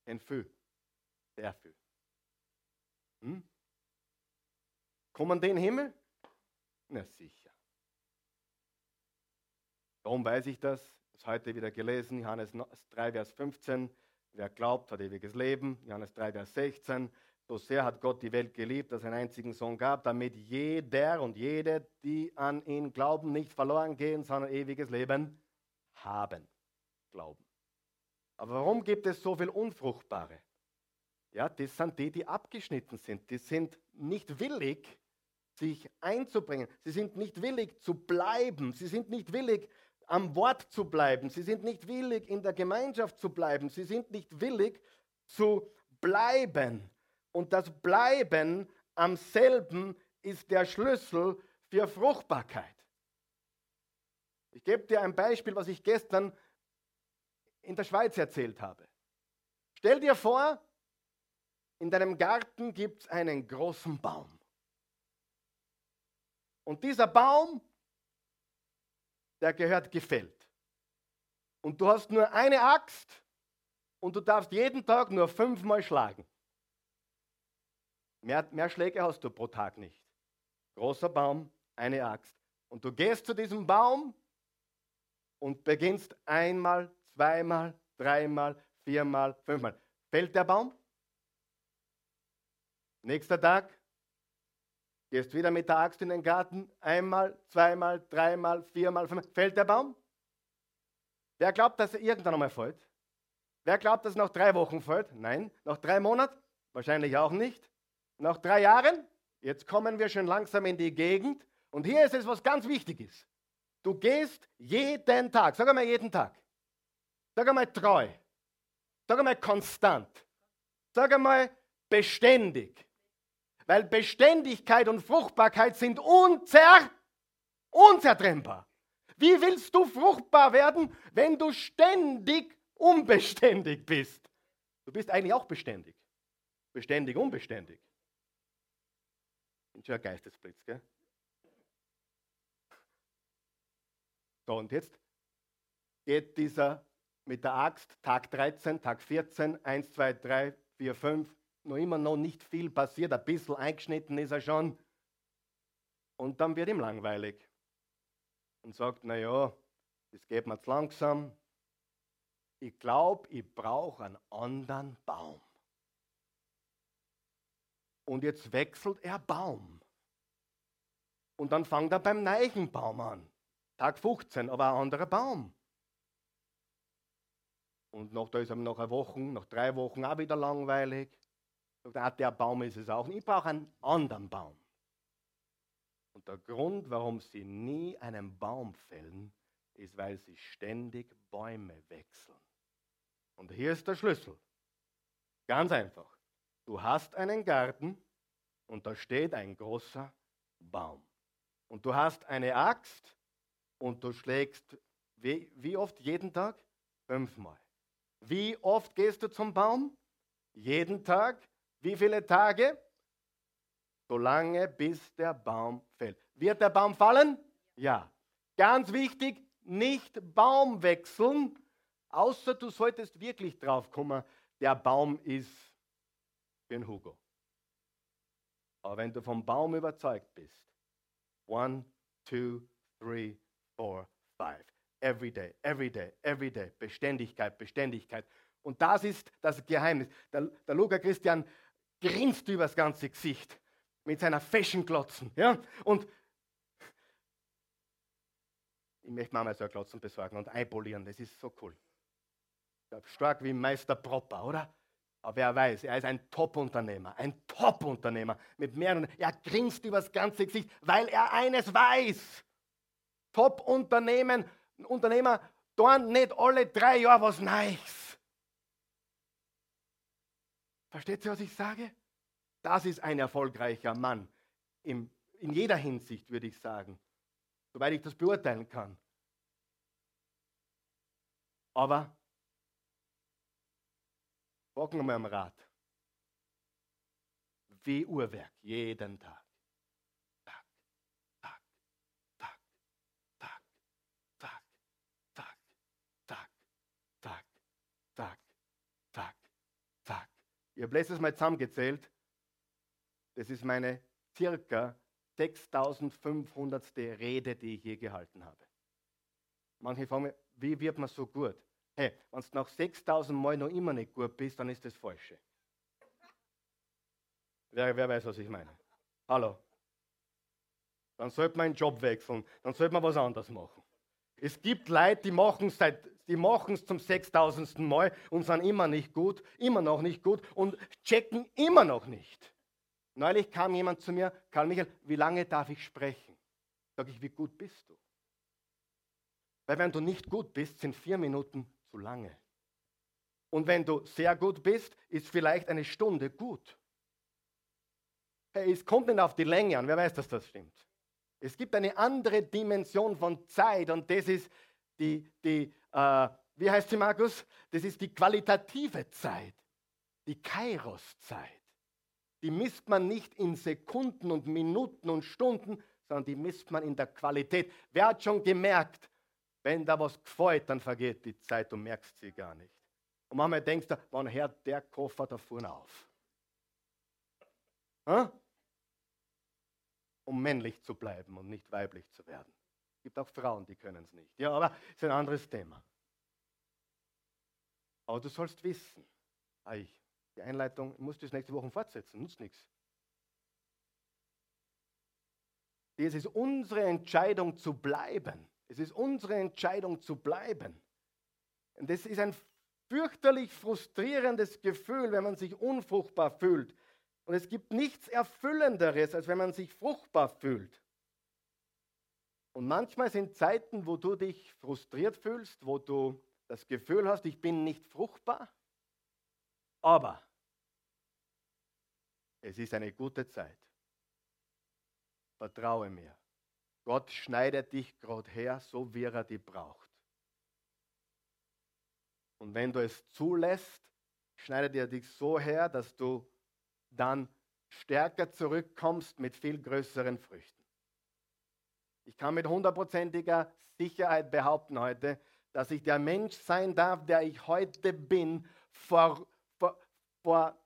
Ein Fü, sehr viel. Hm? Kommen den Himmel? Na sicher. Warum weiß ich das? Das heute wieder gelesen, Johannes 3, Vers 15. Wer glaubt, hat ewiges Leben. Johannes 3, Vers 16. So sehr hat Gott die Welt geliebt, dass er einen einzigen Sohn gab, damit jeder und jede, die an ihn glauben, nicht verloren gehen, sondern ewiges Leben haben. Glauben. Aber warum gibt es so viel Unfruchtbare? Ja, das sind die, die abgeschnitten sind. Die sind nicht willig, sich einzubringen. Sie sind nicht willig zu bleiben. Sie sind nicht willig, am Wort zu bleiben. Sie sind nicht willig, in der Gemeinschaft zu bleiben. Sie sind nicht willig zu bleiben. Und das Bleiben am selben ist der Schlüssel für Fruchtbarkeit. Ich gebe dir ein Beispiel, was ich gestern in der Schweiz erzählt habe. Stell dir vor, in deinem Garten gibt es einen großen Baum. Und dieser Baum, der gehört gefällt. Und du hast nur eine Axt und du darfst jeden Tag nur fünfmal schlagen. Mehr, mehr Schläge hast du pro Tag nicht. Großer Baum, eine Axt. Und du gehst zu diesem Baum und beginnst einmal, zweimal, dreimal, viermal, fünfmal. Fällt der Baum? Nächster Tag, gehst wieder mit der Axt in den Garten, einmal, zweimal, dreimal, viermal, fünfmal. Fällt der Baum? Wer glaubt, dass er irgendwann einmal fällt? Wer glaubt, dass er nach drei Wochen fällt? Nein. Nach drei Monaten? Wahrscheinlich auch nicht. Nach drei Jahren? Jetzt kommen wir schon langsam in die Gegend. Und hier ist es, was ganz wichtig ist. Du gehst jeden Tag, sag einmal jeden Tag, sag einmal treu, sag einmal konstant, sag einmal beständig. Weil Beständigkeit und Fruchtbarkeit sind unzertrennlich. Unzertrennbar. Wie willst du fruchtbar werden, wenn du ständig unbeständig bist? Du bist eigentlich auch beständig. Beständig, unbeständig. Bin schon ein Geistesblitz, gell? So, und jetzt geht dieser mit der Axt, Tag 13, Tag 14, 1, 2, 3, 4, 5, noch immer noch nicht viel passiert, ein bisschen eingeschnitten ist er schon. Und dann wird ihm langweilig und sagt, naja, das geht mir zu langsam. Ich glaube, ich brauche einen anderen Baum. Und jetzt wechselt er Baum. Und dann fängt er beim Neichenbaum an. Tag 15, aber ein anderer Baum. Und noch, da ist ihm nach einer Woche, nach drei Wochen auch wieder langweilig. Sagt, der Baum ist es auch. Ich brauche einen anderen Baum. Und der Grund, warum sie nie einen Baum fällen, ist, weil sie ständig Bäume wechseln. Und hier ist der Schlüssel. Ganz einfach. Du hast einen Garten und da steht ein großer Baum. Und du hast eine Axt und du schlägst wie, wie oft jeden Tag? Fünfmal. Wie oft gehst du zum Baum? Jeden Tag. Wie viele Tage? Solange bis der Baum fällt. Wird der Baum fallen? Ja. Ganz wichtig, nicht Baum wechseln, außer du solltest wirklich drauf kommen, der Baum ist für den Hugo. Aber wenn du vom Baum überzeugt bist, one, two, three, four, five every day, every day, every day. Beständigkeit, Beständigkeit. Und das ist das Geheimnis. Der, der Luca Christian grinst übers ganze Gesicht mit seiner Fashion-Glotzen. Ja? Und ich möchte mal so ein Glotzen besorgen und einpolieren. Das ist so cool. Stark wie Meister Propper, oder? Aber wer weiß, er ist ein Top-Unternehmer, ein Top-Unternehmer mit mehreren. Er grinst übers ganze Gesicht, weil er eines weiß. Top-Unternehmen Unternehmer tun nicht alle drei Jahre was Neues. Versteht ihr, was ich sage? Das ist ein erfolgreicher Mann. Im, in jeder Hinsicht, würde ich sagen. Soweit ich das beurteilen kann. Aber folgen wir am Rat. Wie Uhrwerk, jeden Tag. Ich habe letztes Mal zusammengezählt, das ist meine circa 6500. Rede, die ich je gehalten habe. Manche fragen mich, wie wird man so gut? Hey, wenn du nach 6000 Mal noch immer nicht gut bist, dann ist das Falsche. Wer, wer weiß, was ich meine? Hallo? Dann sollte man einen Job wechseln, dann sollte man was anderes machen. Es gibt Leute, die machen es die machen es zum 6000. Mal und sind immer nicht gut, immer noch nicht gut und checken immer noch nicht. Neulich kam jemand zu mir, Karl Michael, wie lange darf ich sprechen? Sag ich, wie gut bist du? Weil wenn du nicht gut bist, sind vier Minuten zu lange. Und wenn du sehr gut bist, ist vielleicht eine Stunde gut. Hey, es kommt nicht auf die Länge an, wer weiß, dass das stimmt. Es gibt eine andere Dimension von Zeit und das ist die, die äh, wie heißt sie, Markus? Das ist die qualitative Zeit, die Kairos-Zeit. Die misst man nicht in Sekunden und Minuten und Stunden, sondern die misst man in der Qualität. Wer hat schon gemerkt, wenn da was gefällt, dann vergeht die Zeit, du merkst sie gar nicht. Und manchmal denkst du, wann hört der Koffer da vorne auf? Hm? Um männlich zu bleiben und nicht weiblich zu werden. Es gibt auch Frauen, die können es nicht. Ja, aber es ist ein anderes Thema. Aber du sollst wissen, ich, die Einleitung, ich muss das nächste Woche fortsetzen, nutzt nichts. Es ist unsere Entscheidung zu bleiben. Es ist unsere Entscheidung zu bleiben. Und das ist ein fürchterlich frustrierendes Gefühl, wenn man sich unfruchtbar fühlt, und es gibt nichts Erfüllenderes, als wenn man sich fruchtbar fühlt. Und manchmal sind Zeiten, wo du dich frustriert fühlst, wo du das Gefühl hast, ich bin nicht fruchtbar. Aber es ist eine gute Zeit. Vertraue mir. Gott schneidet dich gerade her, so wie er dich braucht. Und wenn du es zulässt, schneidet er dich so her, dass du dann stärker zurückkommst mit viel größeren Früchten. Ich kann mit hundertprozentiger Sicherheit behaupten heute, dass ich der Mensch sein darf, der ich heute bin, vor, vor, vor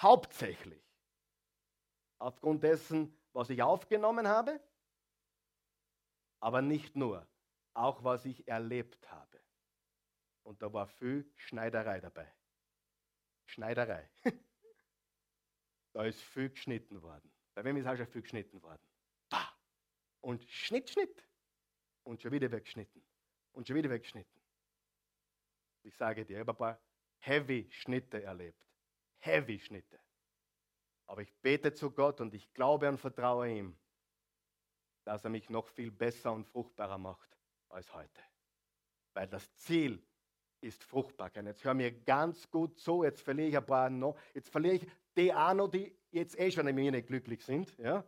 hauptsächlich aufgrund dessen, was ich aufgenommen habe, aber nicht nur, auch was ich erlebt habe. Und da war viel Schneiderei dabei. Schneiderei. (laughs) da ist viel geschnitten worden. Bei wem ist auch schon viel geschnitten worden? Bah! Und Schnitt, Schnitt. Und schon wieder weggeschnitten. Und schon wieder weggeschnitten. Ich sage dir, ich habe ein paar Heavy-Schnitte erlebt. Heavy-Schnitte. Aber ich bete zu Gott und ich glaube und vertraue ihm, dass er mich noch viel besser und fruchtbarer macht als heute. Weil das Ziel ist Fruchtbarkeit. Jetzt hör mir ganz gut zu, jetzt verliere ich ein paar noch, jetzt verliere ich die auch noch, die jetzt eh schon in mir nicht glücklich sind. Ja?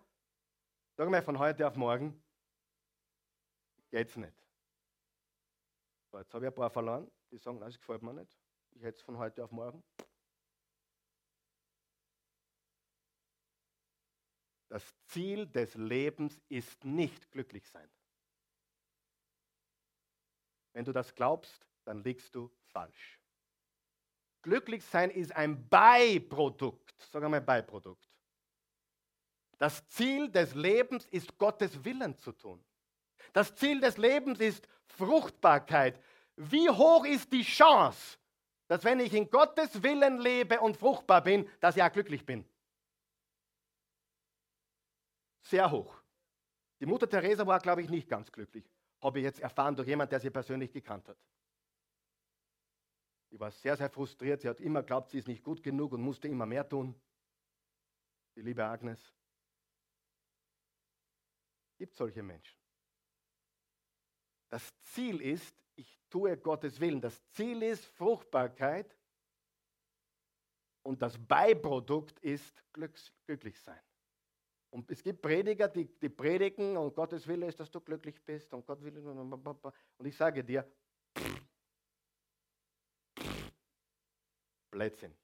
Sag mal von heute auf morgen, geht's nicht. So, jetzt habe ich ein paar verloren, die sagen, das gefällt mir nicht. Ich hätte es von heute auf morgen. Das Ziel des Lebens ist nicht glücklich sein. Wenn du das glaubst, dann liegst du falsch. Glücklich sein ist ein Beiprodukt. Sag einmal Beiprodukt. Das Ziel des Lebens ist Gottes Willen zu tun. Das Ziel des Lebens ist Fruchtbarkeit. Wie hoch ist die Chance, dass wenn ich in Gottes Willen lebe und fruchtbar bin, dass ich auch glücklich bin? Sehr hoch. Die Mutter Teresa war, glaube ich, nicht ganz glücklich. Habe ich jetzt erfahren durch jemanden, der sie persönlich gekannt hat. Sie war sehr, sehr frustriert. Sie hat immer geglaubt, sie ist nicht gut genug und musste immer mehr tun. Die liebe Agnes. Es gibt solche Menschen. Das Ziel ist, ich tue Gottes Willen. Das Ziel ist Fruchtbarkeit und das Beiprodukt ist glücklich sein. Und es gibt Prediger, die, die predigen und Gottes Wille ist, dass du glücklich bist und Gott will. Und ich sage dir, Blödsinn.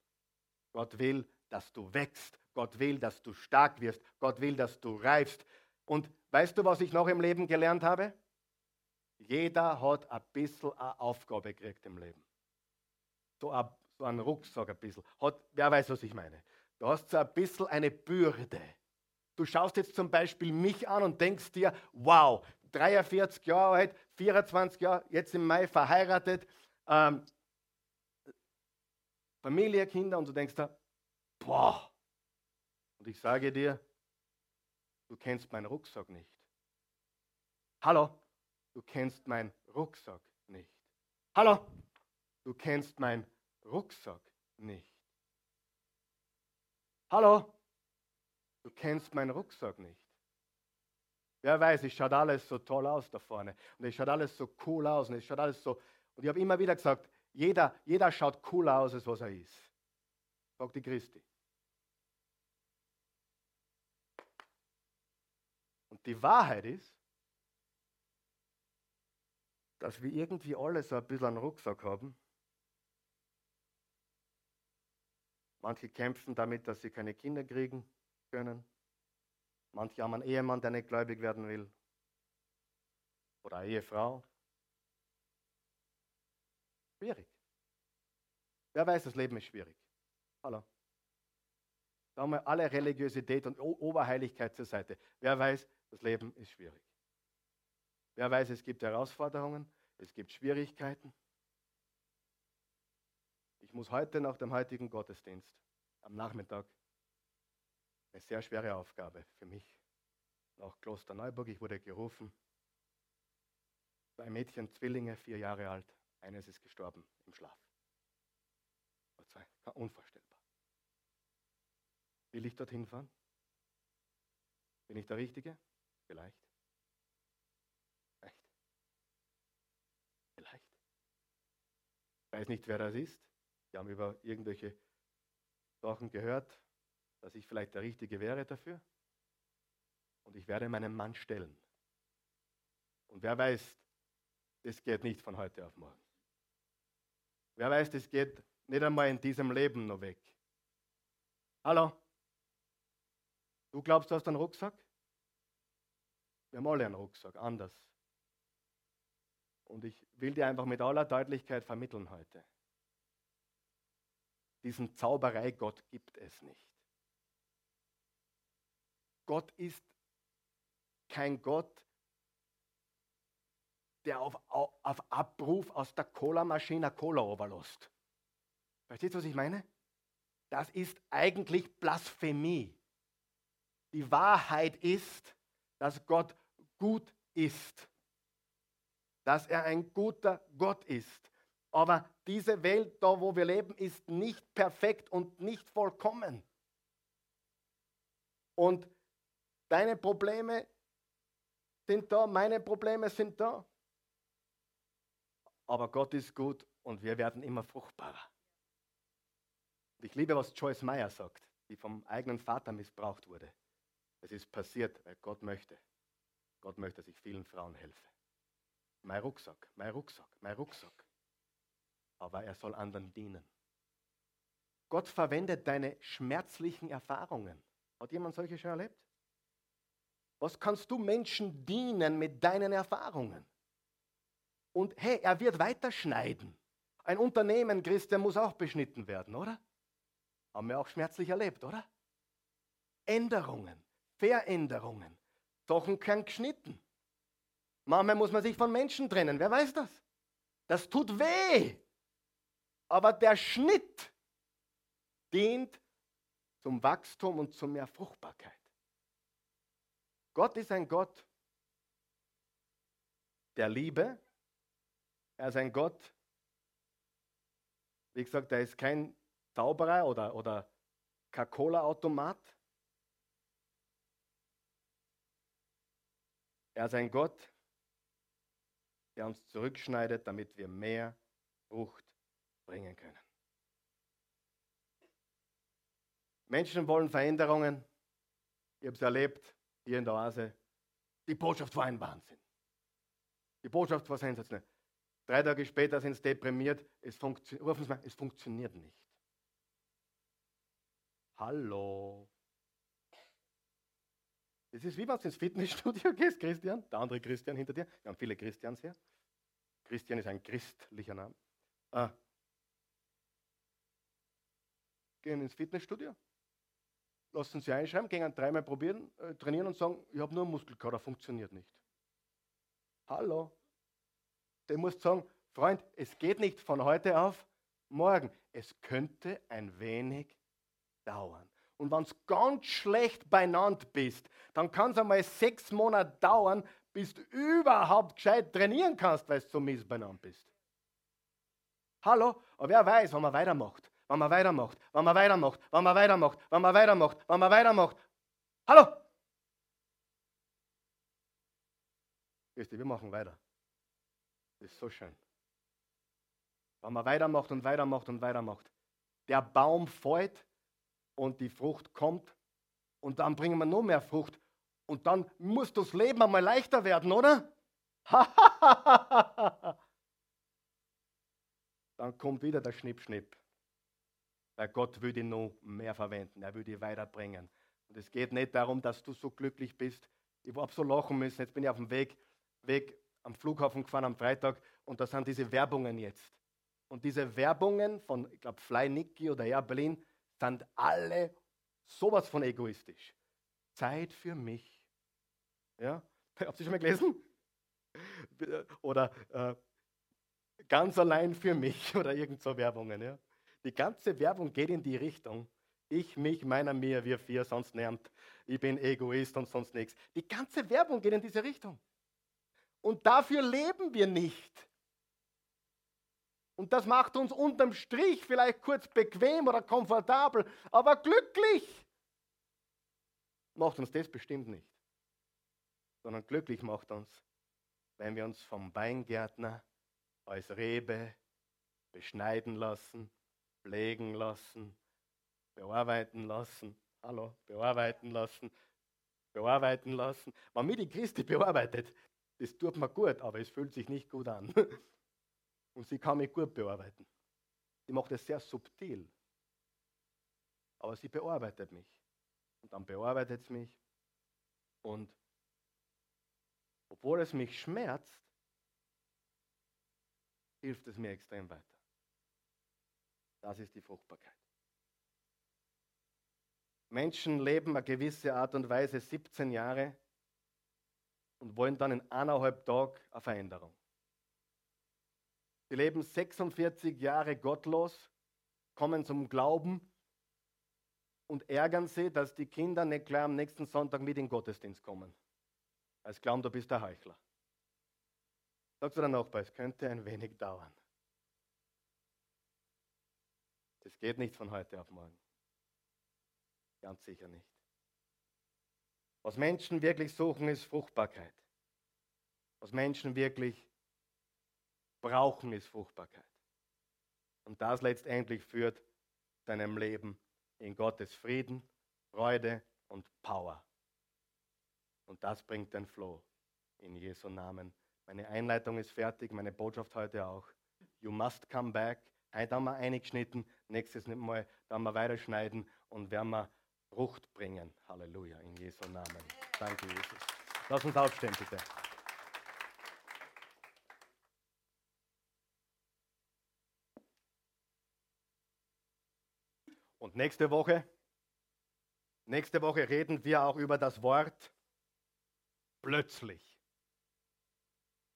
Gott will, dass du wächst. Gott will, dass du stark wirst. Gott will, dass du reifst. Und weißt du, was ich noch im Leben gelernt habe? Jeder hat ein bisschen eine Aufgabe gekriegt im Leben. So, ein, so ein Rucksack ein bisschen. Hat, wer weiß, was ich meine. Du hast so ein bisschen eine Bürde. Du schaust jetzt zum Beispiel mich an und denkst dir, wow, 43 Jahre alt, 24 Jahre, jetzt im Mai verheiratet, ähm, Familie, Kinder und du denkst da, boah. Und ich sage dir, du kennst meinen Rucksack nicht. Hallo, du kennst meinen Rucksack nicht. Hallo, du kennst meinen Rucksack nicht. Hallo, Du kennst meinen Rucksack nicht. Wer weiß, es schaut alles so toll aus da vorne. Und es schaut alles so cool aus. Und es schaut alles so. Und ich habe immer wieder gesagt, jeder, jeder schaut cooler aus, als was er ist. Sagt die Christi. Und die Wahrheit ist, dass wir irgendwie alle so ein bisschen einen Rucksack haben. Manche kämpfen damit, dass sie keine Kinder kriegen können. Manche haben einen Ehemann, der nicht gläubig werden will. Oder eine Ehefrau. Schwierig. Wer weiß, das Leben ist schwierig. Hallo. Da haben wir alle Religiosität und Oberheiligkeit zur Seite. Wer weiß, das Leben ist schwierig. Wer weiß, es gibt Herausforderungen, es gibt Schwierigkeiten. Ich muss heute nach dem heutigen Gottesdienst am Nachmittag eine sehr schwere Aufgabe für mich. Nach Klosterneuburg, ich wurde gerufen. Zwei Mädchen, Zwillinge, vier Jahre alt. Eines ist gestorben im Schlaf. Zwei, unvorstellbar. Will ich dorthin fahren? Bin ich der Richtige? Vielleicht. Vielleicht. Vielleicht. Ich weiß nicht, wer das ist. Wir haben über irgendwelche Sachen gehört, dass ich vielleicht der Richtige wäre dafür. und ich werde meinen Mann stellen. Und wer weiß, das geht nicht von heute auf morgen. Wer weiß, das geht nicht einmal in diesem Leben noch weg. Hallo? Du glaubst, du hast einen Rucksack? Wir haben alle einen Rucksack, anders. Und ich will dir einfach mit aller Deutlichkeit vermitteln heute. Diesen Zauberei-Gott gibt es nicht. Gott ist kein Gott, der auf, auf Abruf aus der Cola-Maschine Cola überlässt. Versteht ihr, was ich meine? Das ist eigentlich Blasphemie. Die Wahrheit ist, dass Gott gut ist. Dass er ein guter Gott ist. Aber diese Welt, da wo wir leben, ist nicht perfekt und nicht vollkommen. Und deine Probleme sind da, meine Probleme sind da. Aber Gott ist gut und wir werden immer fruchtbarer. Ich liebe, was Joyce Meyer sagt, die vom eigenen Vater missbraucht wurde. Es ist passiert, weil Gott möchte. Gott möchte, dass ich vielen Frauen helfe. Mein Rucksack, mein Rucksack, mein Rucksack. Aber er soll anderen dienen. Gott verwendet deine schmerzlichen Erfahrungen. Hat jemand solche schon erlebt? Was kannst du Menschen dienen mit deinen Erfahrungen? Und hey, er wird weiterschneiden. Ein Unternehmen, Christian, muss auch beschnitten werden, oder? Haben wir auch schmerzlich erlebt, oder? Änderungen, Veränderungen. Sachen können geschnitten. Manchmal muss man sich von Menschen trennen. Wer weiß das? Das tut weh. Aber der Schnitt dient zum Wachstum und zu mehr Fruchtbarkeit. Gott ist ein Gott der Liebe. Er ist ein Gott, wie gesagt, er ist kein Zauberer oder, oder Coca-Cola-Automat. Er ist ein Gott, der uns zurückschneidet, damit wir mehr Frucht bringen können. Menschen wollen Veränderungen. Ich habe es erlebt hier in der Oase. Die Botschaft war ein Wahnsinn. Die Botschaft war sensationell. Drei Tage später sind sie deprimiert. Es, rufen sie mal, es funktioniert nicht. Hallo. Das ist wie wenn du ins Fitnessstudio (laughs) gehst, Christian. Der andere Christian hinter dir. Wir haben viele Christians hier. Christian ist ein christlicher Name. Ah. Gehen ins Fitnessstudio, lassen sie einschreiben, gehen dreimal probieren, äh, trainieren und sagen, ich habe nur einen Muskelkater, funktioniert nicht. Hallo? Der muss sagen, Freund, es geht nicht von heute auf morgen. Es könnte ein wenig dauern. Und wenn du ganz schlecht beieinander bist, dann kann es einmal sechs Monate dauern, bis du überhaupt gescheit trainieren kannst, weil du so mies beieinander bist. Hallo? Aber wer weiß, wenn man weitermacht, wenn man weitermacht, wenn man weitermacht, wenn man weitermacht, wenn man weitermacht, wenn man weitermacht. Hallo? Wir machen weiter. Ist so schön. Wenn man weitermacht und weitermacht und weitermacht. Der Baum fällt und die Frucht kommt und dann bringen wir noch mehr Frucht und dann muss das Leben einmal leichter werden, oder? (laughs) dann kommt wieder der Schnipp-Schnipp. Weil Gott will dich noch mehr verwenden, er will dich weiterbringen. Und es geht nicht darum, dass du so glücklich bist. Ich habe so lachen müssen, jetzt bin ich auf dem Weg, Weg am Flughafen gefahren am Freitag und da sind diese Werbungen jetzt. Und diese Werbungen von, ich glaube, Fly Nicky oder Air Berlin sind alle sowas von egoistisch. Zeit für mich. Ja? (laughs) Habt ihr schon mal gelesen? (laughs) Oder äh, ganz allein für mich (laughs) oder irgend so Werbungen. Ja? Die ganze Werbung geht in die Richtung. Ich, mich, meiner, mir, wir vier, sonst niemand. Ich bin Egoist und sonst nichts. Die ganze Werbung geht in diese Richtung. Und dafür leben wir nicht. Und das macht uns unterm Strich vielleicht kurz bequem oder komfortabel, aber glücklich macht uns das bestimmt nicht. Sondern glücklich macht uns, wenn wir uns vom Weingärtner als Rebe beschneiden lassen, pflegen lassen, bearbeiten lassen, hallo, bearbeiten lassen, bearbeiten lassen. Wenn mich die Christi bearbeitet, das tut mir gut, aber es fühlt sich nicht gut an. (laughs) Und sie kann mich gut bearbeiten. Sie macht es sehr subtil. Aber sie bearbeitet mich. Und dann bearbeitet es mich. Und obwohl es mich schmerzt, hilft es mir extrem weiter. Das ist die Fruchtbarkeit. Menschen leben eine gewisse Art und Weise 17 Jahre und wollen dann in eineinhalb Tagen eine Veränderung. Sie leben 46 Jahre gottlos, kommen zum Glauben und ärgern sie, dass die Kinder nicht gleich am nächsten Sonntag mit in den Gottesdienst kommen. Als glauben, du bist der Heuchler. Sagst du der Nachbar, es könnte ein wenig dauern. Das geht nicht von heute auf morgen. Ganz sicher nicht. Was Menschen wirklich suchen, ist Fruchtbarkeit. Was Menschen wirklich brauchen, ist Fruchtbarkeit. Und das letztendlich führt zu einem Leben in Gottes Frieden, Freude und Power. Und das bringt den Flow in Jesu Namen. Meine Einleitung ist fertig, meine Botschaft heute auch. You must come back. Heute haben wir eingeschnitten, nächstes Mal werden wir weiterschneiden und werden wir Frucht bringen. Halleluja, in Jesu Namen. Danke, Jesus. Lass uns aufstehen, bitte. Und nächste Woche, nächste Woche reden wir auch über das Wort plötzlich.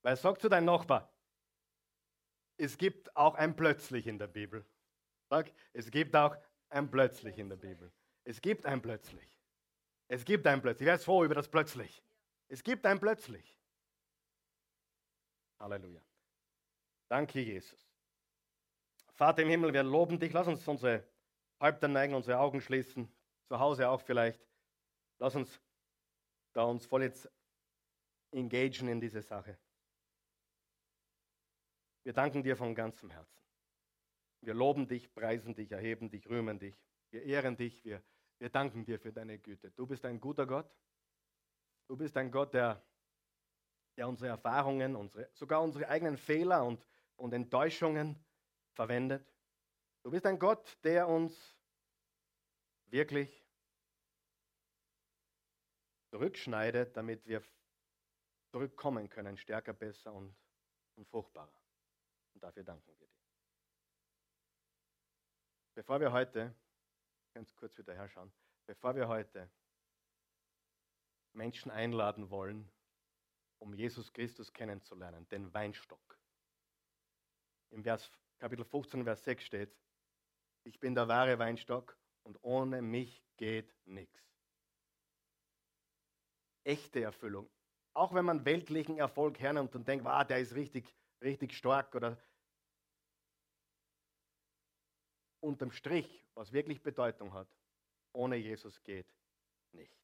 Weil sag zu deinem Nachbar, es gibt auch ein plötzlich in der Bibel. Sag, es gibt auch ein plötzlich in der Bibel. Es gibt ein plötzlich. Es gibt ein plötzlich. Wer ist froh über das plötzlich? Es gibt ein plötzlich. Halleluja. Danke, Jesus. Vater im Himmel, wir loben dich. Lass uns unsere Häupter neigen, unsere Augen schließen. Zu Hause auch vielleicht. Lass uns da uns voll jetzt engagieren in diese Sache. Wir danken dir von ganzem Herzen. Wir loben dich, preisen dich, erheben dich, rühmen dich. Wir ehren dich, wir, wir danken dir für deine Güte. Du bist ein guter Gott. Du bist ein Gott, der, der unsere Erfahrungen, unsere, sogar unsere eigenen Fehler und, und Enttäuschungen verwendet. Du bist ein Gott, der uns wirklich zurückschneidet, damit wir zurückkommen können, stärker, besser und, und fruchtbarer. Und dafür danken wir dir. Bevor wir heute ganz kurz wieder herschauen, bevor wir heute Menschen einladen wollen, um Jesus Christus kennenzulernen, den Weinstock. Im Vers, Kapitel 15, Vers 6 steht, ich bin der wahre Weinstock und ohne mich geht nichts. Echte Erfüllung. Auch wenn man weltlichen Erfolg hernimmt und denkt, wow, der ist richtig, richtig stark oder unterm Strich, was wirklich Bedeutung hat, ohne Jesus geht nichts.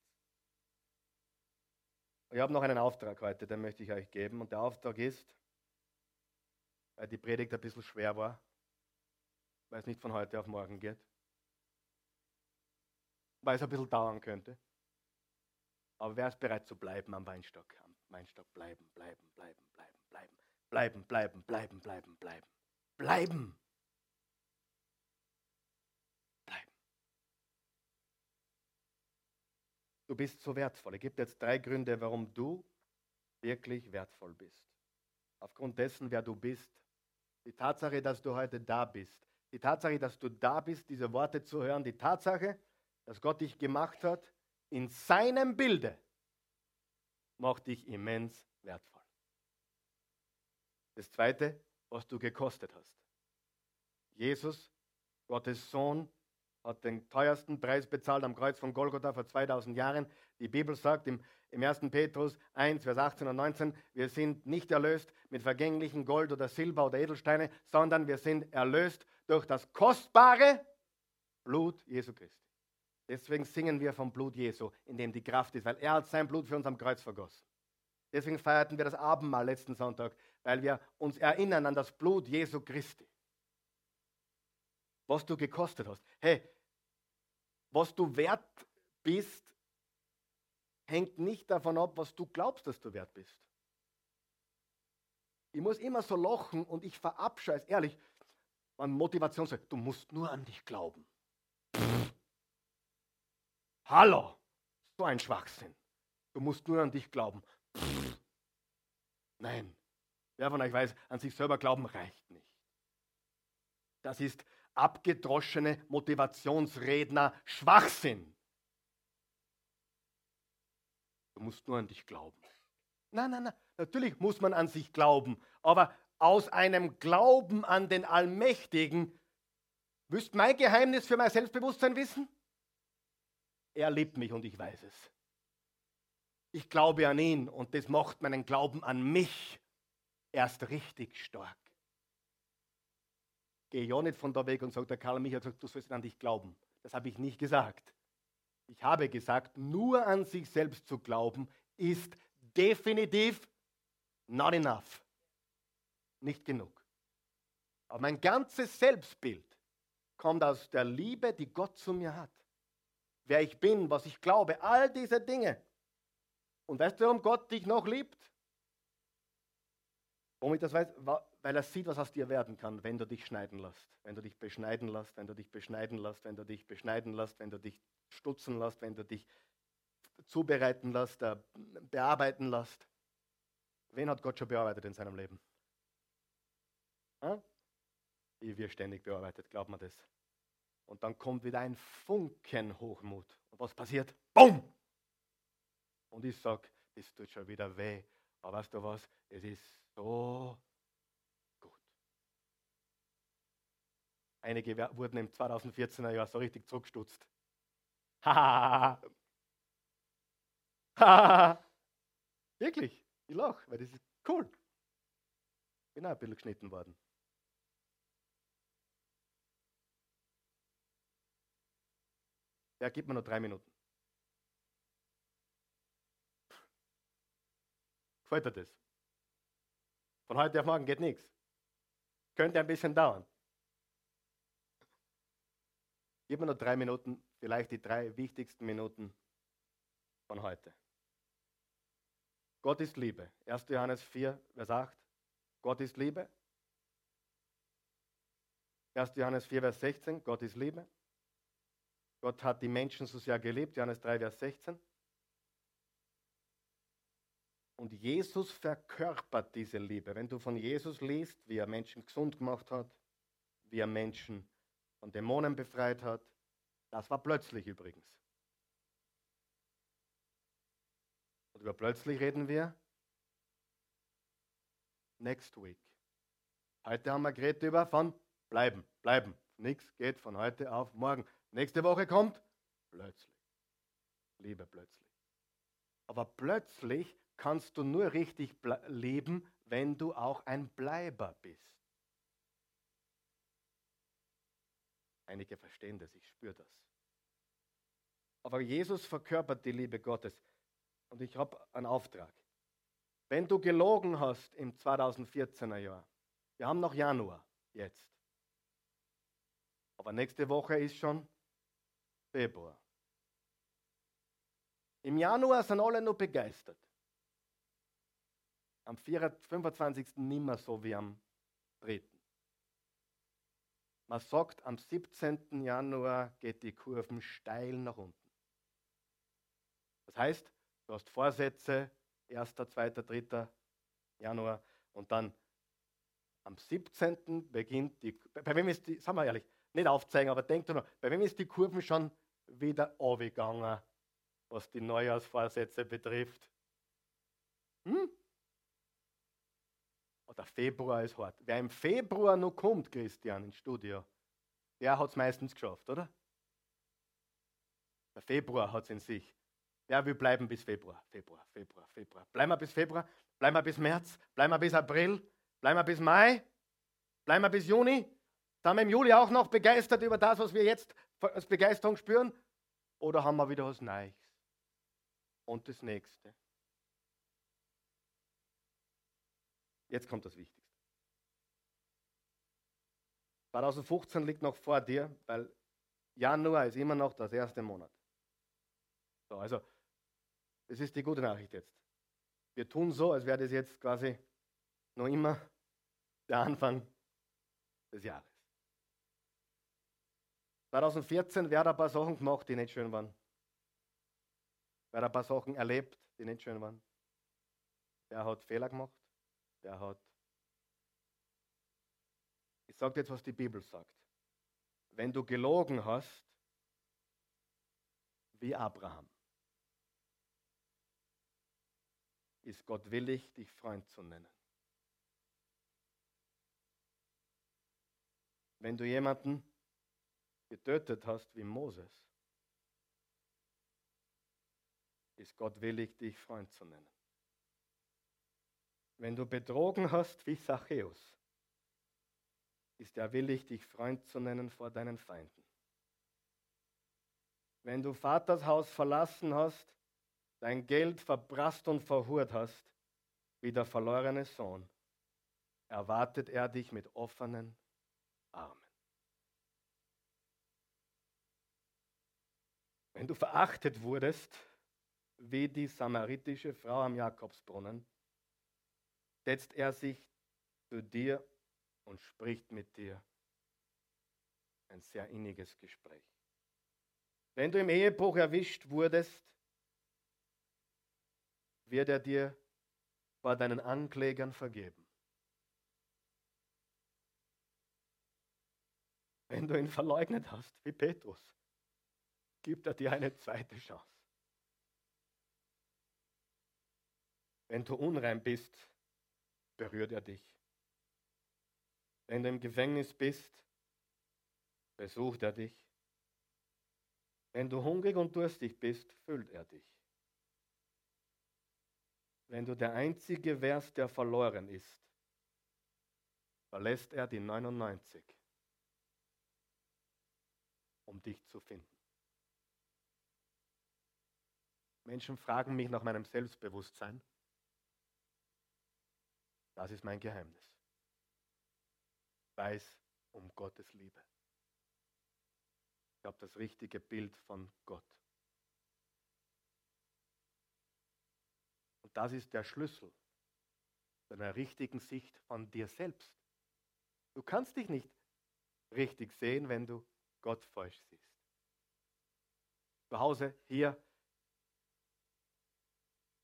Ich habe noch einen Auftrag heute, den möchte ich euch geben. Und der Auftrag ist, weil die Predigt ein bisschen schwer war, weil es nicht von heute auf morgen geht, weil es ein bisschen dauern könnte. Aber wer ist bereit zu bleiben am Weinstock? Am Weinstock bleiben, bleiben, bleiben, bleiben, bleiben, bleiben, bleiben, bleiben, bleiben, bleiben, bleiben. Du bist so wertvoll. Gebe dir jetzt drei Gründe, warum du wirklich wertvoll bist. Aufgrund dessen, wer du bist. Die Tatsache, dass du heute da bist. Die Tatsache, dass du da bist, diese Worte zu hören. Die Tatsache, dass Gott dich gemacht hat in seinem Bilde, macht dich immens wertvoll. Das Zweite, was du gekostet hast. Jesus, Gottes Sohn, hat den teuersten Preis bezahlt am Kreuz von Golgotha vor 2000 Jahren. Die Bibel sagt im, im 1. Petrus 1, Vers 18 und 19, wir sind nicht erlöst mit vergänglichen Gold oder Silber oder Edelsteine, sondern wir sind erlöst durch das kostbare Blut Jesu Christi. Deswegen singen wir vom Blut Jesu, in dem die Kraft ist, weil er hat sein Blut für uns am Kreuz vergossen. Deswegen feierten wir das Abendmahl letzten Sonntag, weil wir uns erinnern an das Blut Jesu Christi. Was du gekostet hast. Hey, was du wert bist, hängt nicht davon ab, was du glaubst, dass du wert bist. Ich muss immer so lachen und ich verabscheue es, ehrlich, an Motivation sagt, du musst nur an dich glauben. Pff. Hallo, so ein Schwachsinn. Du musst nur an dich glauben. Pff. Nein, wer von euch weiß, an sich selber glauben reicht nicht. Das ist abgedroschene Motivationsredner Schwachsinn. Du musst nur an dich glauben. Nein, nein, nein. Natürlich muss man an sich glauben. Aber aus einem Glauben an den Allmächtigen, wüsst mein Geheimnis für mein Selbstbewusstsein wissen? Er liebt mich und ich weiß es. Ich glaube an ihn und das macht meinen Glauben an mich erst richtig stark. Gehe ja nicht von da weg und sage, der Karl Michael sagt, du sollst an dich glauben. Das habe ich nicht gesagt. Ich habe gesagt, nur an sich selbst zu glauben, ist definitiv not enough. Nicht genug. Aber mein ganzes Selbstbild kommt aus der Liebe, die Gott zu mir hat. Wer ich bin, was ich glaube, all diese Dinge. Und weißt du, warum Gott dich noch liebt? Warum ich das weiß? Weil er sieht, was aus dir werden kann, wenn du dich schneiden lässt. Wenn du dich beschneiden lässt, wenn du dich beschneiden lässt, wenn du dich beschneiden lässt, wenn du dich stutzen lässt, wenn du dich zubereiten lässt, äh, bearbeiten lässt. Wen hat Gott schon bearbeitet in seinem Leben? Ich wird ständig bearbeitet, glaubt man das. Und dann kommt wieder ein Funken Hochmut. Und was passiert? Bumm! Und ich sage, das tut schon wieder weh. Aber weißt du was? Es ist so gut. Einige wurden im 2014er Jahr so richtig zurückgestutzt. (laughs) Wirklich, ich lache, weil das ist cool. Bin auch ein bisschen geschnitten worden. Ja, gib mir noch drei Minuten. Gefällt dir das? Von heute auf morgen geht nichts. Könnte ein bisschen dauern. Gib mir noch drei Minuten, vielleicht die drei wichtigsten Minuten von heute. Gott ist Liebe. 1. Johannes 4, Vers 8. Gott ist Liebe. 1. Johannes 4, Vers 16. Gott ist Liebe. Gott hat die Menschen so sehr geliebt. Johannes 3, Vers 16. Und Jesus verkörpert diese Liebe. Wenn du von Jesus liest, wie er Menschen gesund gemacht hat, wie er Menschen von Dämonen befreit hat, das war plötzlich übrigens. Und über plötzlich reden wir next week. Heute haben wir geredet über von bleiben, bleiben. Nichts geht von heute auf morgen. Nächste Woche kommt plötzlich. Liebe plötzlich. Aber plötzlich kannst du nur richtig leben, wenn du auch ein Bleiber bist. Einige verstehen das, ich spüre das. Aber Jesus verkörpert die Liebe Gottes. Und ich habe einen Auftrag. Wenn du gelogen hast im 2014er Jahr, wir haben noch Januar jetzt, aber nächste Woche ist schon Februar. Im Januar sind alle nur begeistert am 25. nimmer so wie am 3. Man sagt, am 17. Januar geht die Kurven steil nach unten. Das heißt, du hast Vorsätze, 1., 2., 3. Januar und dann am 17. beginnt die, bei wem ist die, sagen wir ehrlich, nicht aufzeigen, aber denkt nur, bei wem ist die Kurven schon wieder aufgegangen, was die Neujahrsvorsätze betrifft? Hm? Der Februar ist hart. Wer im Februar noch kommt, Christian, ins Studio, der hat es meistens geschafft, oder? Der Februar hat es in sich. Wer will bleiben bis Februar? Februar, Februar, Februar. Bleiben wir bis Februar? Bleiben wir bis März? Bleiben wir bis April? Bleiben wir bis Mai? Bleiben wir bis Juni? Sind wir im Juli auch noch begeistert über das, was wir jetzt als Begeisterung spüren? Oder haben wir wieder was Neues? Und das nächste. Jetzt kommt das Wichtigste. 2015 liegt noch vor dir, weil Januar ist immer noch das erste Monat. So, also Das ist die gute Nachricht jetzt. Wir tun so, als wäre das jetzt quasi noch immer der Anfang des Jahres. 2014 werden ein paar Sachen gemacht, die nicht schön waren. Werden ein paar Sachen erlebt, die nicht schön waren. Wer hat Fehler gemacht? Wer hat. Ich sage jetzt, was die Bibel sagt. Wenn du gelogen hast, wie Abraham, ist Gott willig, dich Freund zu nennen. Wenn du jemanden getötet hast wie Moses, ist Gott willig, dich Freund zu nennen. Wenn du betrogen hast wie Zachäus, ist er willig, dich Freund zu nennen vor deinen Feinden. Wenn du Vaters Haus verlassen hast, dein Geld verprasst und verhurt hast, wie der verlorene Sohn, erwartet er dich mit offenen Armen. Wenn du verachtet wurdest, wie die samaritische Frau am Jakobsbrunnen, setzt er sich zu dir und spricht mit dir. Ein sehr inniges Gespräch. Wenn du im Ehebruch erwischt wurdest, wird er dir vor deinen Anklägern vergeben. Wenn du ihn verleugnet hast, wie Petrus, gibt er dir eine zweite Chance. Wenn du unrein bist, berührt er dich. Wenn du im Gefängnis bist, besucht er dich. Wenn du hungrig und durstig bist, füllt er dich. Wenn du der Einzige wärst, der verloren ist, verlässt er die 99, um dich zu finden. Menschen fragen mich nach meinem Selbstbewusstsein. Das ist mein Geheimnis. Ich weiß um Gottes Liebe. Ich habe das richtige Bild von Gott. Und das ist der Schlüssel zu einer richtigen Sicht von dir selbst. Du kannst dich nicht richtig sehen, wenn du Gott falsch siehst. Zu Hause, hier,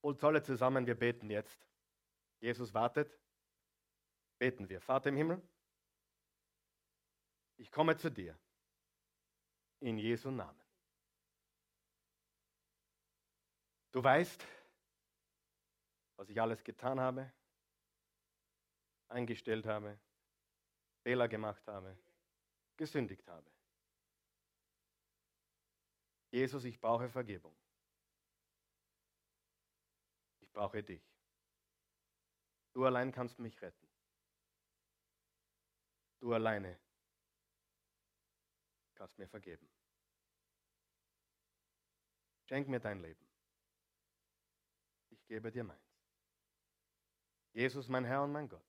und alle zusammen, wir beten jetzt. Jesus wartet. Beten wir. Vater im Himmel, ich komme zu dir. In Jesu Namen. Du weißt, was ich alles getan habe, eingestellt habe, Fehler gemacht habe, gesündigt habe. Jesus, ich brauche Vergebung brauche dich. Du allein kannst mich retten. Du alleine kannst mir vergeben. Schenk mir dein Leben. Ich gebe dir meins. Jesus, mein Herr und mein Gott,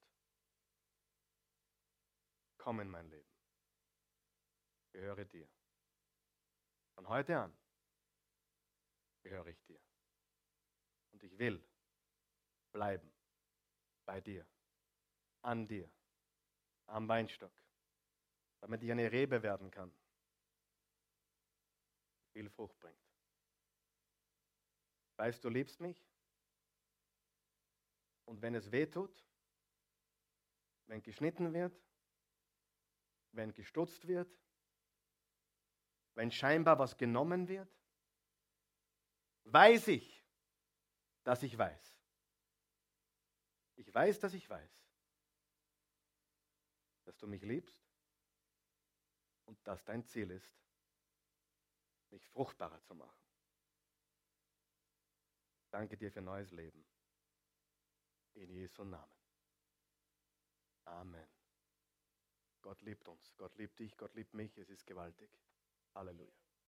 komm in mein Leben. Gehöre dir. Von heute an gehöre ich dir. Und ich will bleiben bei dir, an dir, am Weinstock, damit ich eine Rebe werden kann, viel Frucht bringt. Weißt du, liebst mich? Und wenn es weh tut, wenn geschnitten wird, wenn gestutzt wird, wenn scheinbar was genommen wird, weiß ich, dass ich weiß. Ich weiß, dass ich weiß, dass du mich liebst und dass dein Ziel ist, mich fruchtbarer zu machen. Danke dir für neues Leben. In Jesu Namen. Amen. Gott liebt uns. Gott liebt dich. Gott liebt mich. Es ist gewaltig. Halleluja.